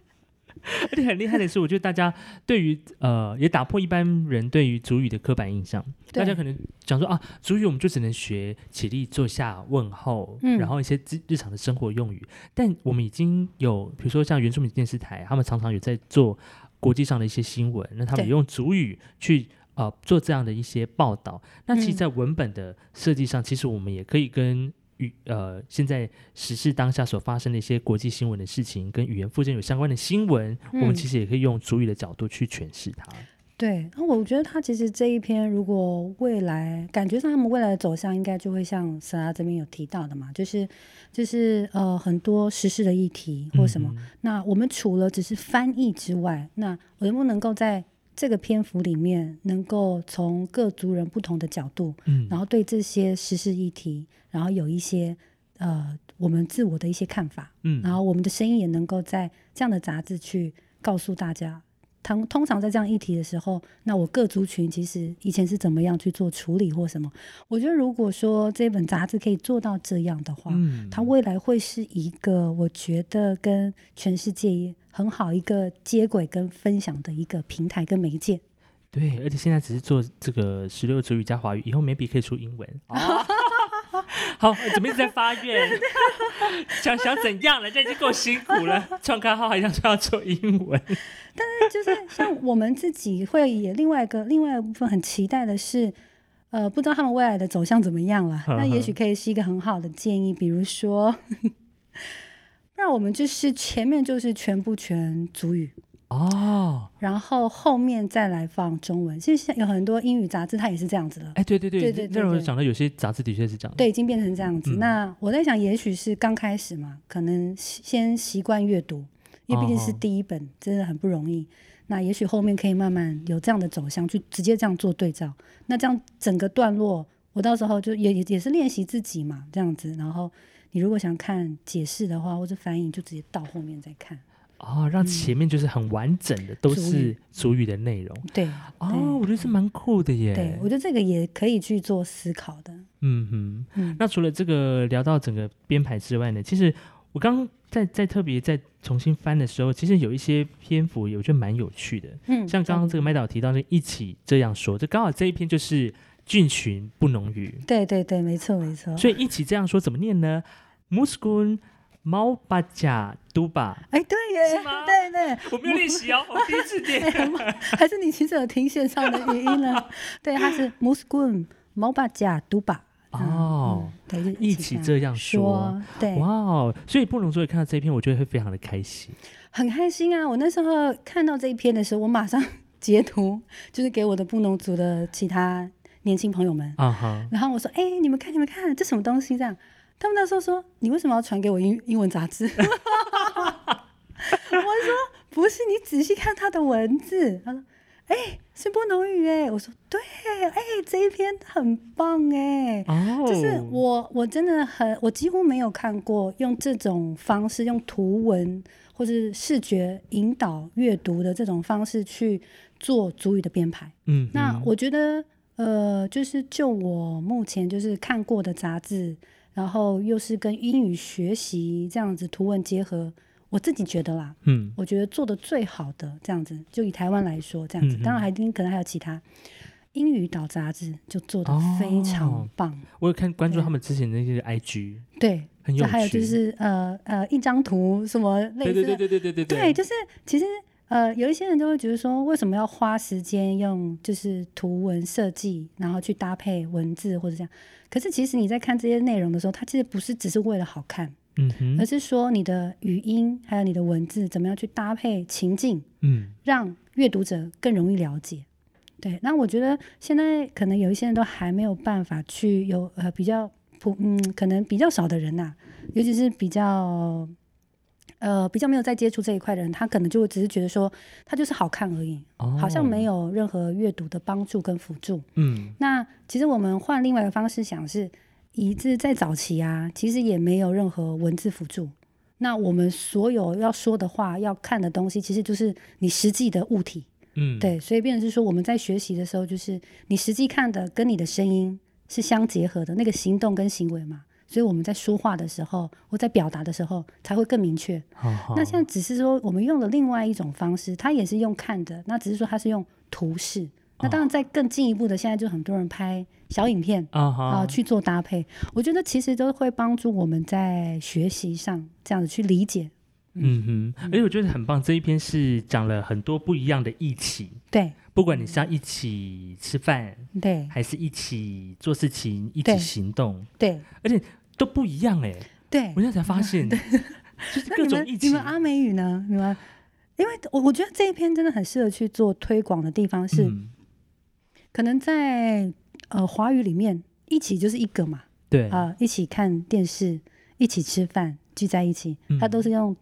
而且很厉害的是，我觉得大家对于呃，也打破一般人对于主语的刻板印象。大家可能讲说啊，主语我们就只能学起立、坐下、问候，嗯，然后一些日日常的生活用语。但我们已经有，比如说像原住民电视台，他们常常有在做国际上的一些新闻，那他们用主语去。呃，做这样的一些报道，那其实，在文本的设计上，其实我们也可以跟语呃，现在时事当下所发生的一些国际新闻的事情，跟语言附件有相关的新闻，我们其实也可以用主语的角度去诠释它。对，那我觉得他其实这一篇，如果未来感觉上他们未来的走向，应该就会像莎拉这边有提到的嘛，就是就是呃，很多时事的议题或什么。那我们除了只是翻译之外，那我能不能够在这个篇幅里面，能够从各族人不同的角度，嗯，然后对这些时事议题，然后有一些呃我们自我的一些看法，嗯，然后我们的声音也能够在这样的杂志去告诉大家。通通常在这样议题的时候，那我各族群其实以前是怎么样去做处理或什么？我觉得如果说这本杂志可以做到这样的话，嗯，它未来会是一个我觉得跟全世界很好一个接轨跟分享的一个平台跟媒介。对，而且现在只是做这个十六主语加华语，以后 maybe 可以出英文。好，怎么一直在发愿？想想怎样人家已经够辛苦了。创刊号还想说要做英文，但是就是像我们自己会也另外一个另外一部分很期待的是，呃，不知道他们未来的走向怎么样了。那也许可以是一个很好的建议，比如说，让我们就是前面就是全部全主语。哦，然后后面再来放中文。其实有很多英语杂志，它也是这样子的。哎，对对对对对。那我讲的有些杂志的确是这样。对，已经变成这样子。那我在想，也许是刚开始嘛，可能先习惯阅读，因为毕竟是第一本，真的很不容易。那也许后面可以慢慢有这样的走向，去直接这样做对照。那这样整个段落。我到时候就也也也是练习自己嘛，这样子。然后你如果想看解释的话，或者翻译，就直接到后面再看。哦，让前面就是很完整的都是主语的内容。对，哦，我觉得是蛮酷的耶。对，我觉得这个也可以去做思考的。嗯哼，那除了这个聊到整个编排之外呢，其实我刚在在特别在重新翻的时候，其实有一些篇幅，我觉得蛮有趣的。嗯，像刚刚这个麦导提到的一起这样说，这刚好这一篇就是菌群不浓郁。对对对，没错没错。所以一起这样说怎么念呢？Muskun。猫巴甲都巴，哎，对耶，对对，我没有练习哦，我第一次练，还是你其实有听线上的语音呢？对，它是 musgun 猫巴甲都巴，哦，对，一起这样说，对，哇，所以不能说看到这一篇，我觉得会非常的开心，很开心啊！我那时候看到这一篇的时候，我马上截图，就是给我的布农族的其他年轻朋友们，啊哈，然后我说，哎，你们看，你们看，这什么东西？这样。他们那时候说：“你为什么要传给我英 英文杂志？” 我说：“不是，你仔细看他的文字。”他说：“哎，是波农语哎。”我说：“对，哎，这一篇很棒哎，就是我我真的很，我几乎没有看过用这种方式，用图文或者是视觉引导阅读的这种方式去做主语的编排。嗯，那我觉得，呃，就是就我目前就是看过的杂志，然后又是跟英语学习这样子图文结合，我自己觉得啦，嗯，我觉得做的最好的这样子，就以台湾来说这样子，当然还可能还有其他英语导杂志就做的非常棒。我有看关注他们之前那些 IG，对，很有趣。还有就是呃呃，一张图什么类似，对对对对对对对，就是其实。呃，有一些人就会觉得说，为什么要花时间用就是图文设计，然后去搭配文字或者这样？可是其实你在看这些内容的时候，它其实不是只是为了好看，嗯哼，而是说你的语音还有你的文字怎么样去搭配情境，嗯，让阅读者更容易了解。对，那我觉得现在可能有一些人都还没有办法去有呃比较普嗯，可能比较少的人呐，尤其是比较。呃，比较没有在接触这一块的人，他可能就会只是觉得说，他就是好看而已，好像没有任何阅读的帮助跟辅助。嗯，那其实我们换另外一个方式想，是以致在早期啊，其实也没有任何文字辅助。那我们所有要说的话、要看的东西，其实就是你实际的物体。嗯，对，所以变成是说，我们在学习的时候，就是你实际看的跟你的声音是相结合的，那个行动跟行为嘛。所以我们在说话的时候，或在表达的时候，才会更明确。那现在只是说，我们用了另外一种方式，它也是用看的，那只是说它是用图示。那当然，在更进一步的，现在就很多人拍小影片啊，去做搭配。我觉得其实都会帮助我们在学习上这样子去理解。嗯哼，而且我觉得很棒，这一篇是讲了很多不一样的一起。对，不管你是要一起吃饭，对，还是一起做事情，一起行动，对，而且都不一样哎。对，我现在才发现，就是各种一起。你们阿美语呢？你们，因为我我觉得这一篇真的很适合去做推广的地方是，可能在呃华语里面，一起就是一个嘛，对啊，一起看电视，一起吃饭，聚在一起，它都是用。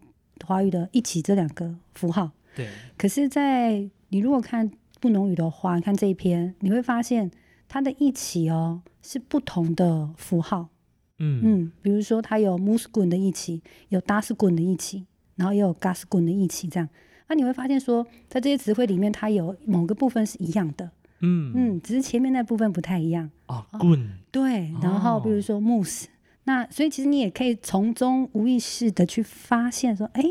华语的一起这两个符号，对。可是，在你如果看不浓语的话，看这一篇，你会发现它的一起哦是不同的符号。嗯嗯，比如说它有 musgun 的一起，有 dasgun 的一起，然后也有 gasgun 的一起，这样。那你会发现说，在这些词汇里面，它有某个部分是一样的。嗯嗯，只是前面那部分不太一样。哦，gun。对，然后比如说 mus。那所以其实你也可以从中无意识的去发现说，哎，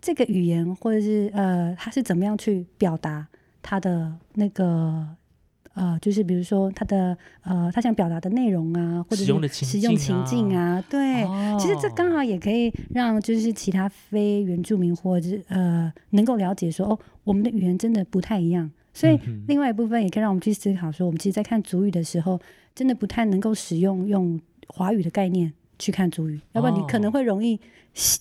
这个语言或者是呃，他是怎么样去表达他的那个呃，就是比如说他的呃，他想表达的内容啊，或者是使用情境啊，对，其实这刚好也可以让就是其他非原住民或者是呃，能够了解说，哦，我们的语言真的不太一样。所以另外一部分也可以让我们去思考说，我们其实，在看主语的时候，真的不太能够使用用。华语的概念去看主语，要不然你可能会容易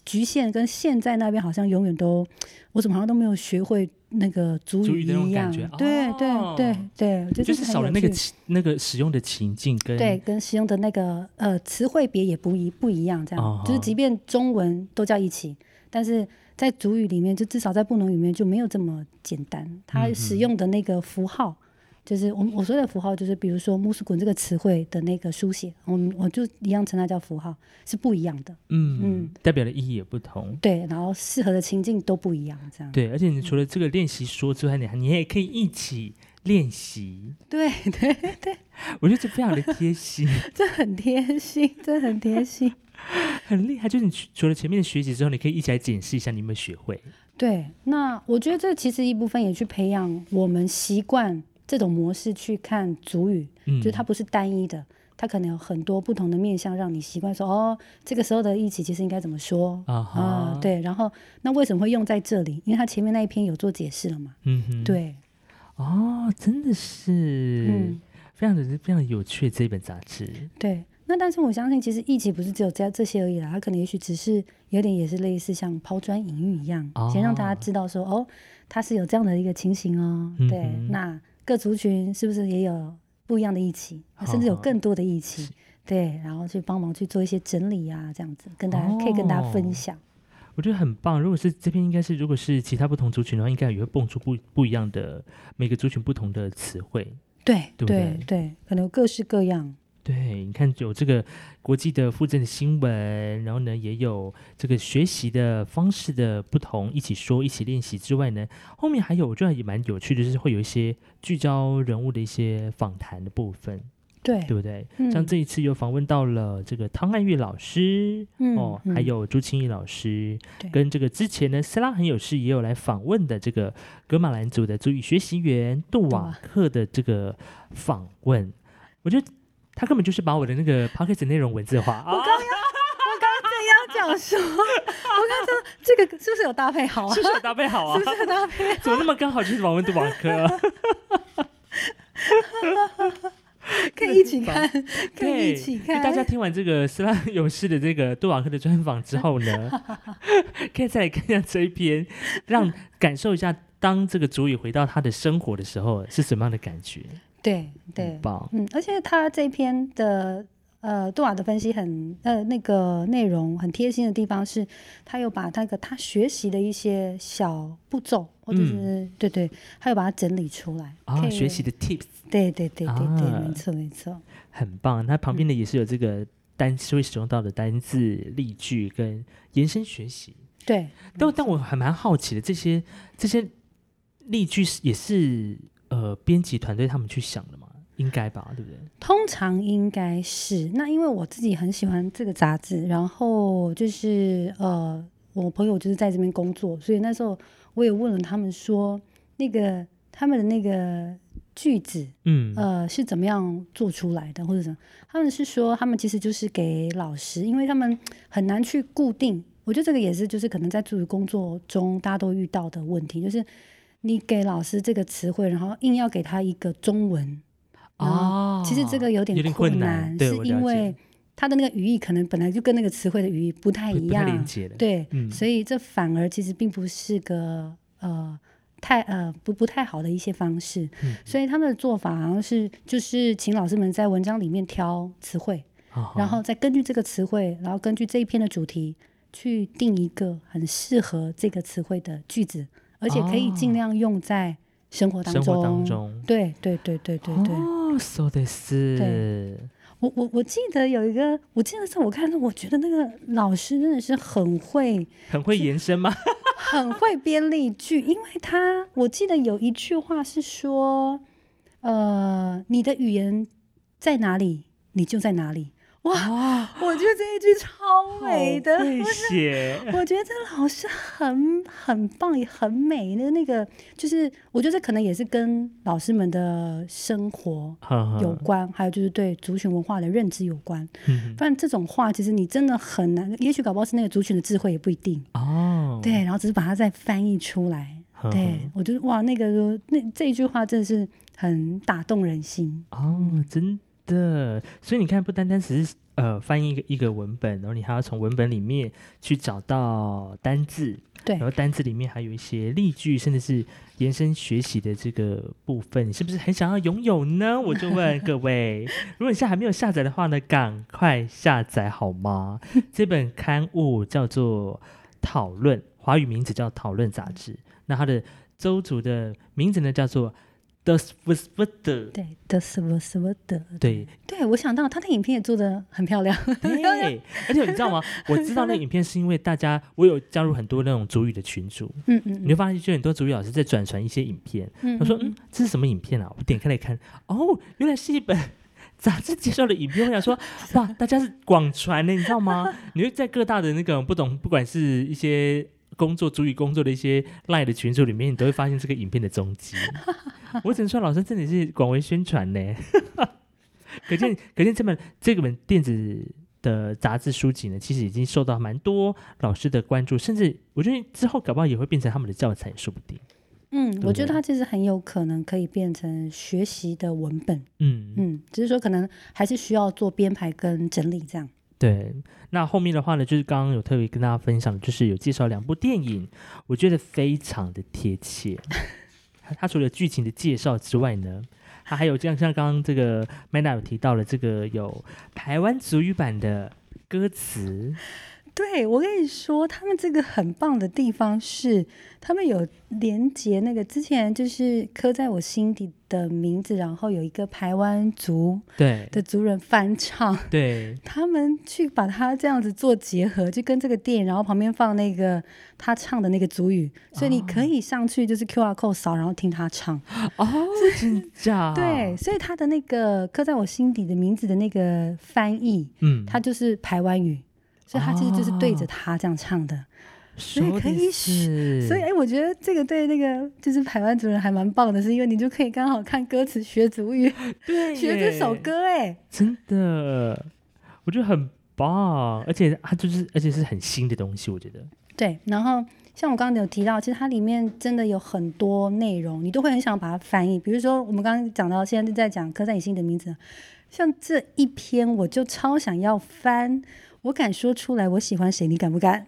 局限，跟现在那边好像永远都，我怎么好像都没有学会那个主语一样。对对对对，就是少了那个那个使用的情境跟对跟使用的那个呃词汇别也不一不一样，这样。就是即便中文都叫一起，但是在主语里面，就至少在不能里面就没有这么简单，它使用的那个符号。就是我我说的符号，就是比如说“木斯滚”这个词汇的那个书写，我们我就一样称它叫符号，是不一样的。嗯嗯，代表的意义也不同。对，然后适合的情境都不一样，这样。对，而且你除了这个练习说之外，你你也可以一起练习。对对对，我觉得这非常的贴心，这很贴心，这很贴心，很厉害。就是你除了前面的学习之后，你可以一起来检视一下你有没有学会。对，那我觉得这其实一部分也去培养我们习惯。这种模式去看主语，就是它不是单一的，它可能有很多不同的面向，让你习惯说哦，这个时候的一起其实应该怎么说啊？对，然后那为什么会用在这里？因为它前面那一篇有做解释了嘛。嗯，对，哦，真的是，嗯，非常的非常有趣这一本杂志。对，那但是我相信，其实一起不是只有这这些而已啦，它可能也许只是有点也是类似像抛砖引玉一样，先让大家知道说哦，它是有这样的一个情形哦。对，那。各族群是不是也有不一样的疫情，甚至有更多的疫情？对，然后去帮忙去做一些整理啊，这样子跟大家可以跟大家分享。我觉得很棒。如果是这边，应该是如果是其他不同族群的话，应该也会蹦出不不一样的每个族群不同的词汇。对对对，可能各式各样。对，你看有这个国际的附赠的新闻，然后呢也有这个学习的方式的不同，一起说、一起练习之外呢，后面还有我觉得也蛮有趣的，就是会有一些聚焦人物的一些访谈的部分，对对不对？像这一次又访问到了这个汤爱玉老师，哦，还有朱清怡老师，跟这个之前呢斯拉很有事也有来访问的这个格马兰族的足语学习员杜瓦克的这个访问，我觉得。他根本就是把我的那个 podcast 内容文字化。我刚刚，我刚刚正要讲说，我刚说这个是不是有搭配好啊？是不是有搭配好啊？是不是有搭配？怎么那么刚好就是访问杜瓦克？可以一起看，可以一起看。大家听完这个斯拉勇士的这个杜瓦克的专访之后呢，可以再来看一下这一篇，让感受一下当这个主语回到他的生活的时候是什么样的感觉。对对，嗯，而且他这篇的呃杜瓦的分析很呃那个内容很贴心的地方是，他有把那个他学习的一些小步骤或者是对对，他有把它整理出来啊，学习的 tips，对对对对对，没错没错，很棒。他旁边的也是有这个单词会使用到的单字例句跟延伸学习，对。但但我还蛮好奇的，这些这些例句是也是。呃，编辑团队他们去想的嘛，应该吧，对不对？通常应该是。那因为我自己很喜欢这个杂志，然后就是呃，我朋友就是在这边工作，所以那时候我也问了他们说，那个他们的那个句子，嗯，呃，是怎么样做出来的，或者什么？他们是说，他们其实就是给老师，因为他们很难去固定。我觉得这个也是，就是可能在助理工作中大家都遇到的问题，就是。你给老师这个词汇，然后硬要给他一个中文，哦，其实这个有点困难，是因为他的那个语义可能本来就跟那个词汇的语义不太一样，对，所以这反而其实并不是个呃太呃不不太好的一些方式，所以他们的做法好像是就是请老师们在文章里面挑词汇，然后再根据这个词汇，然后根据这一篇的主题去定一个很适合这个词汇的句子。而且可以尽量用在生活当中。生活当中，对对对对对对。哦，so this。对，我我我记得有一个，我记得在我看到，我觉得那个老师真的是很会，很会延伸吗？很会编例句，因为他我记得有一句话是说，呃，你的语言在哪里，你就在哪里。哇，我觉得这一句超美的，会写。我觉得这老师很很棒，也很美那那个，就是我觉得这可能也是跟老师们的生活有关，还有就是对族群文化的认知有关。不然这种话其实你真的很难，也许搞不好是那个族群的智慧也不一定哦。对，然后只是把它再翻译出来。对我觉得哇，那个那这一句话真的是很打动人心哦，真。的，所以你看，不单单只是呃翻译一个一个文本，然后你还要从文本里面去找到单字，对，然后单字里面还有一些例句，甚至是延伸学习的这个部分，你是不是很想要拥有呢？我就问各位，如果你现在还没有下载的话呢，赶快下载好吗？这本刊物叫做《讨论》，华语名字叫《讨论》杂志，那它的周族的名字呢叫做。的什么什么的，对的什么什么的，对对，我想到他的影片也做的很漂亮，对，而且你知道吗？我知道那影片是因为大家，我有加入很多那种主语的群组，嗯嗯，你会发现就很多主语老师在转传一些影片，他说嗯，这是什么影片啊？我点开来看，哦，原来是一本杂志介绍的影片。我想说，哇，大家是广传的，你知道吗？你会在各大的那个不懂，不管是一些。工作足以工作的一些赖的群组里面，你都会发现这个影片的踪迹。我只能说，老师这里是广为宣传呢。可见，可见这本这本电子的杂志书籍呢，其实已经受到蛮多老师的关注，甚至我觉得之后搞不好也会变成他们的教材，说不定。嗯，我觉得它其实很有可能可以变成学习的文本。嗯嗯，只是说可能还是需要做编排跟整理这样。对，那后面的话呢，就是刚刚有特别跟大家分享，就是有介绍两部电影，我觉得非常的贴切。它除了剧情的介绍之外呢，它还有这样像刚刚这个 Manda 有提到了这个有台湾足语版的歌词。对，我跟你说，他们这个很棒的地方是，他们有连接那个之前就是刻在我心底的名字，然后有一个台湾族对的族人翻唱，对，他们去把它这样子做结合，就跟这个电影，然后旁边放那个他唱的那个族语，所以你可以上去就是 Q R code 扫，然后听他唱哦，真假？对，所以他的那个刻在我心底的名字的那个翻译，嗯，他就是台湾语。所以他其实就是对着他这样唱的，所以可以学。所以哎，我觉得这个对那个就是台湾族人还蛮棒的，是因为你就可以刚好看歌词学族语，对，学这首歌，哎，真的，我觉得很棒，而且它就是而且是很新的东西，我觉得。对，然后像我刚刚有提到，其实它里面真的有很多内容，你都会很想把它翻译。比如说我们刚刚讲到，现在在讲刻在你心的名字，像这一篇，我就超想要翻。我敢说出来，我喜欢谁？你敢不敢？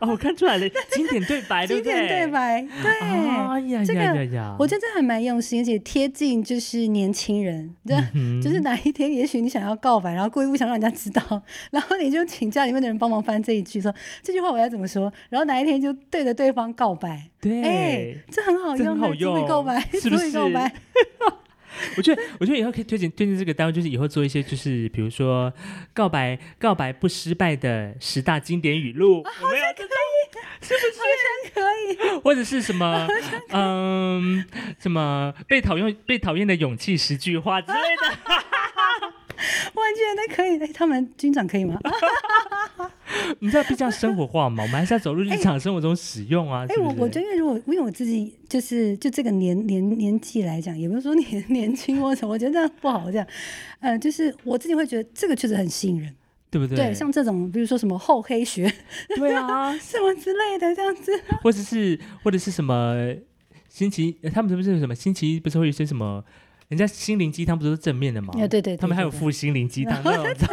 哦，我看出来了，经典对白，经典对白，对，哎呀，这个我觉得还蛮用心，而且贴近就是年轻人，对，就是哪一天，也许你想要告白，然后故意不想让人家知道，然后你就请家里面的人帮忙翻这一句，说这句话我要怎么说，然后哪一天就对着对方告白，对，哎，这很好用，好用，告白，是不是？告白。我觉得，我觉得以后可以推荐推荐这个单位，就是以后做一些，就是比如说告白告白不失败的十大经典语录，好像可以，是不是？好像可以，或者是什么，嗯，什么被讨厌被讨厌的勇气十句话之类的。我觉得可以，他们军长可以吗？你知道比较生活化嘛？我们还是要走入日常生活中使用啊。哎，我我觉得如果因为我自己就是就这个年年年纪来讲，也不是说年 年轻或什么，我觉得这样不好。这样，呃，就是我自己会觉得这个确实很吸引人，对不对？对，像这种比如说什么厚黑学，对啊，什么之类的这样子，或者是或者是什么星期，他们是不是什么星期一不是会有些什么？人家心灵鸡汤不是正面的吗？对对，他们还有副心灵鸡汤那种。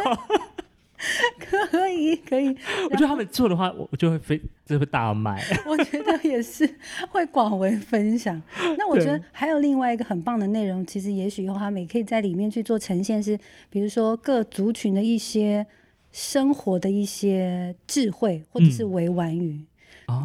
可 以可以，我觉得他们做的话，我就会非就会大卖。我觉得也是会广为分享。那我觉得还有另外一个很棒的内容，其实也许以后他们也可以在里面去做呈现，是比如说各族群的一些生活的一些智慧，或者是委婉语。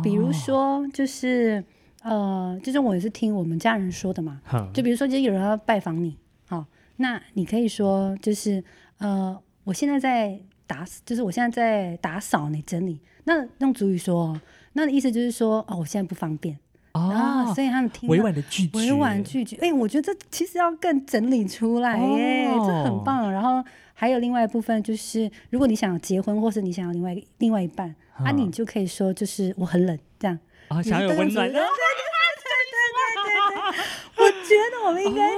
比如说就是。呃，就是我也是听我们家人说的嘛。就比如说，今天有人要拜访你，好，那你可以说，就是呃，我现在在打，就是我现在在打扫，你整理。那用主语说，那意思就是说，哦，我现在不方便。哦，所以他们听委婉的拒绝，委婉拒绝。哎，我觉得这其实要更整理出来耶，这很棒。然后还有另外一部分，就是如果你想结婚，或是你想要另外另外一半，啊，你就可以说，就是我很冷，这样。啊，想要有温暖。我觉得我们应该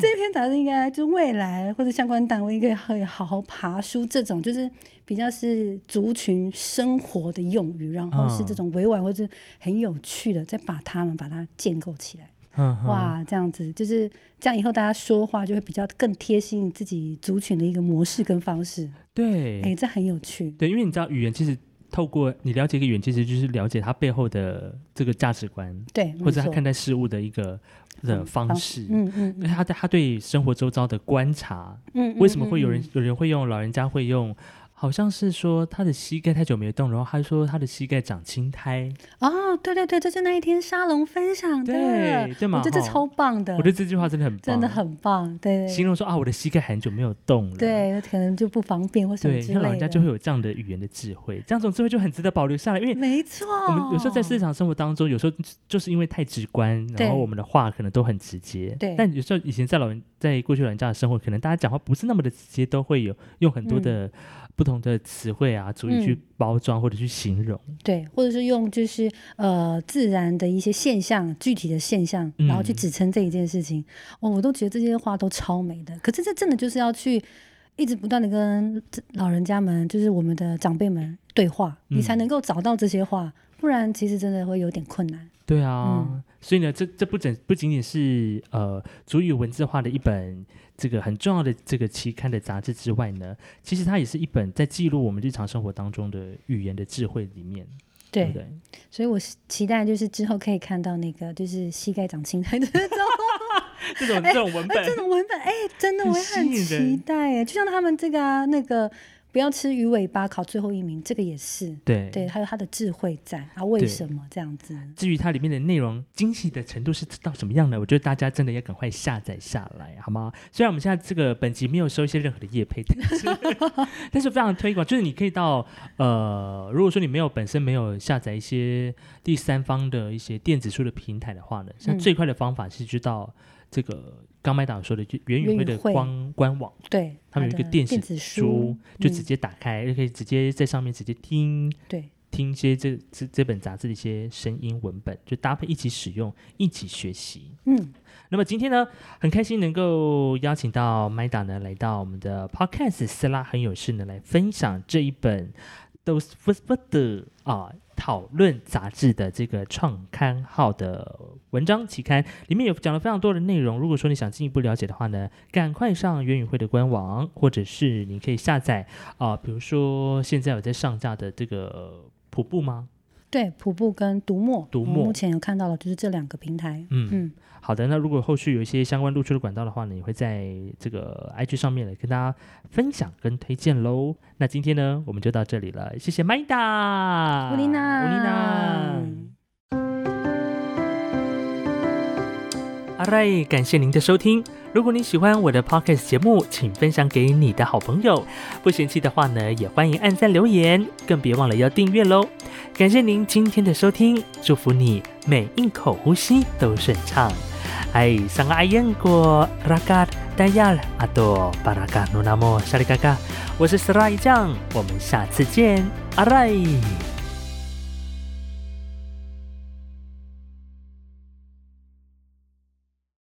这篇杂志应该就未来或者相关单位应该会好好爬书这种就是比较是族群生活的用语，然后是这种委婉或者很有趣的，再把它们把它建构起来。嗯哇，这样子就是这样，以后大家说话就会比较更贴心自己族群的一个模式跟方式。对，哎，这很有趣。对，因为你知道语言其实。透过你了解一个远其实就是了解他背后的这个价值观，对，或者他看待事物的一个的方式，嗯嗯，他他对生活周遭的观察，嗯，为什么会有人有人会用老人家会用好像是说他的膝盖太久没动，然后他说他的膝盖长青苔。哦，对对对，就是那一天沙龙分享的，对对吗？我觉得超棒的。我觉得这句话真的很棒，真的很棒。对，形容说啊，我的膝盖很久没有动了，对，可能就不方便或什么之类的。老人家就会有这样的语言的智慧，这样种智慧就很值得保留下来。因为没错，我们有时候在日常生活当中，有时候就是因为太直观，然后我们的话可能都很直接。对，但有时候以前在老人在过去老人家的生活，可能大家讲话不是那么的直接，都会有用很多的。不同的词汇啊，足以去包装或者去形容，对，或者是用就是呃自然的一些现象、具体的现象，然后去指称这一件事情。哦，我都觉得这些话都超美的。可是这真的就是要去一直不断的跟老人家们，就是我们的长辈们对话，你才能够找到这些话，不然其实真的会有点困难。对啊，所以呢，这这不仅不仅仅是呃足以文字化的一本。这个很重要的这个期刊的杂志之外呢，其实它也是一本在记录我们日常生活当中的语言的智慧里面，对不对？所以我期待就是之后可以看到那个就是膝盖长青苔的那种 这种这种文本，这种文本，哎，真的我也很期待哎，就像他们这个啊那个。不要吃鱼尾巴，考最后一名，这个也是对对，还有他的智慧在啊？为什么这样子？至于它里面的内容惊喜的程度是到什么样呢，我觉得大家真的要赶快下载下来，好吗？虽然我们现在这个本集没有收一些任何的业配，但是非常推广，就是你可以到呃，如果说你没有本身没有下载一些第三方的一些电子书的平台的话呢，像最快的方法是知道这个。刚麦导说的，就元宇会的官官网，对，他们有一个电子书，就直接打开，就可以直接在上面直接听，对，听一些这这这本杂志的一些声音文本，就搭配一起使用，一起学习。嗯，那么今天呢，很开心能够邀请到麦导呢来到我们的 Podcast，斯拉很有事呢来分享这一本都是不不的啊。讨论杂志的这个创刊号的文章期刊里面有讲了非常多的内容。如果说你想进一步了解的话呢，赶快上元宇会的官网，或者是你可以下载啊，比如说现在有在上架的这个瀑布吗？对，瀑布跟独墨，独墨目前有看到的就是这两个平台。嗯嗯。好的，那如果后续有一些相关露出的管道的话呢，也会在这个 IG 上面来跟大家分享跟推荐喽。那今天呢，我们就到这里了，谢谢麦达，乌丽娜，乌丽娜。阿瑞，感谢您的收听。如果你喜欢我的 Podcast 节目，请分享给你的好朋友。不嫌弃的话呢，也欢迎按赞留言，更别忘了要订阅喽。感谢您今天的收听，祝福你每一口呼吸都顺畅。哎，上个阿燕过拉嘎达亚阿多巴拉嘎努纳莫沙里嘎嘎，我是斯拉伊酱，我们下次见，阿来。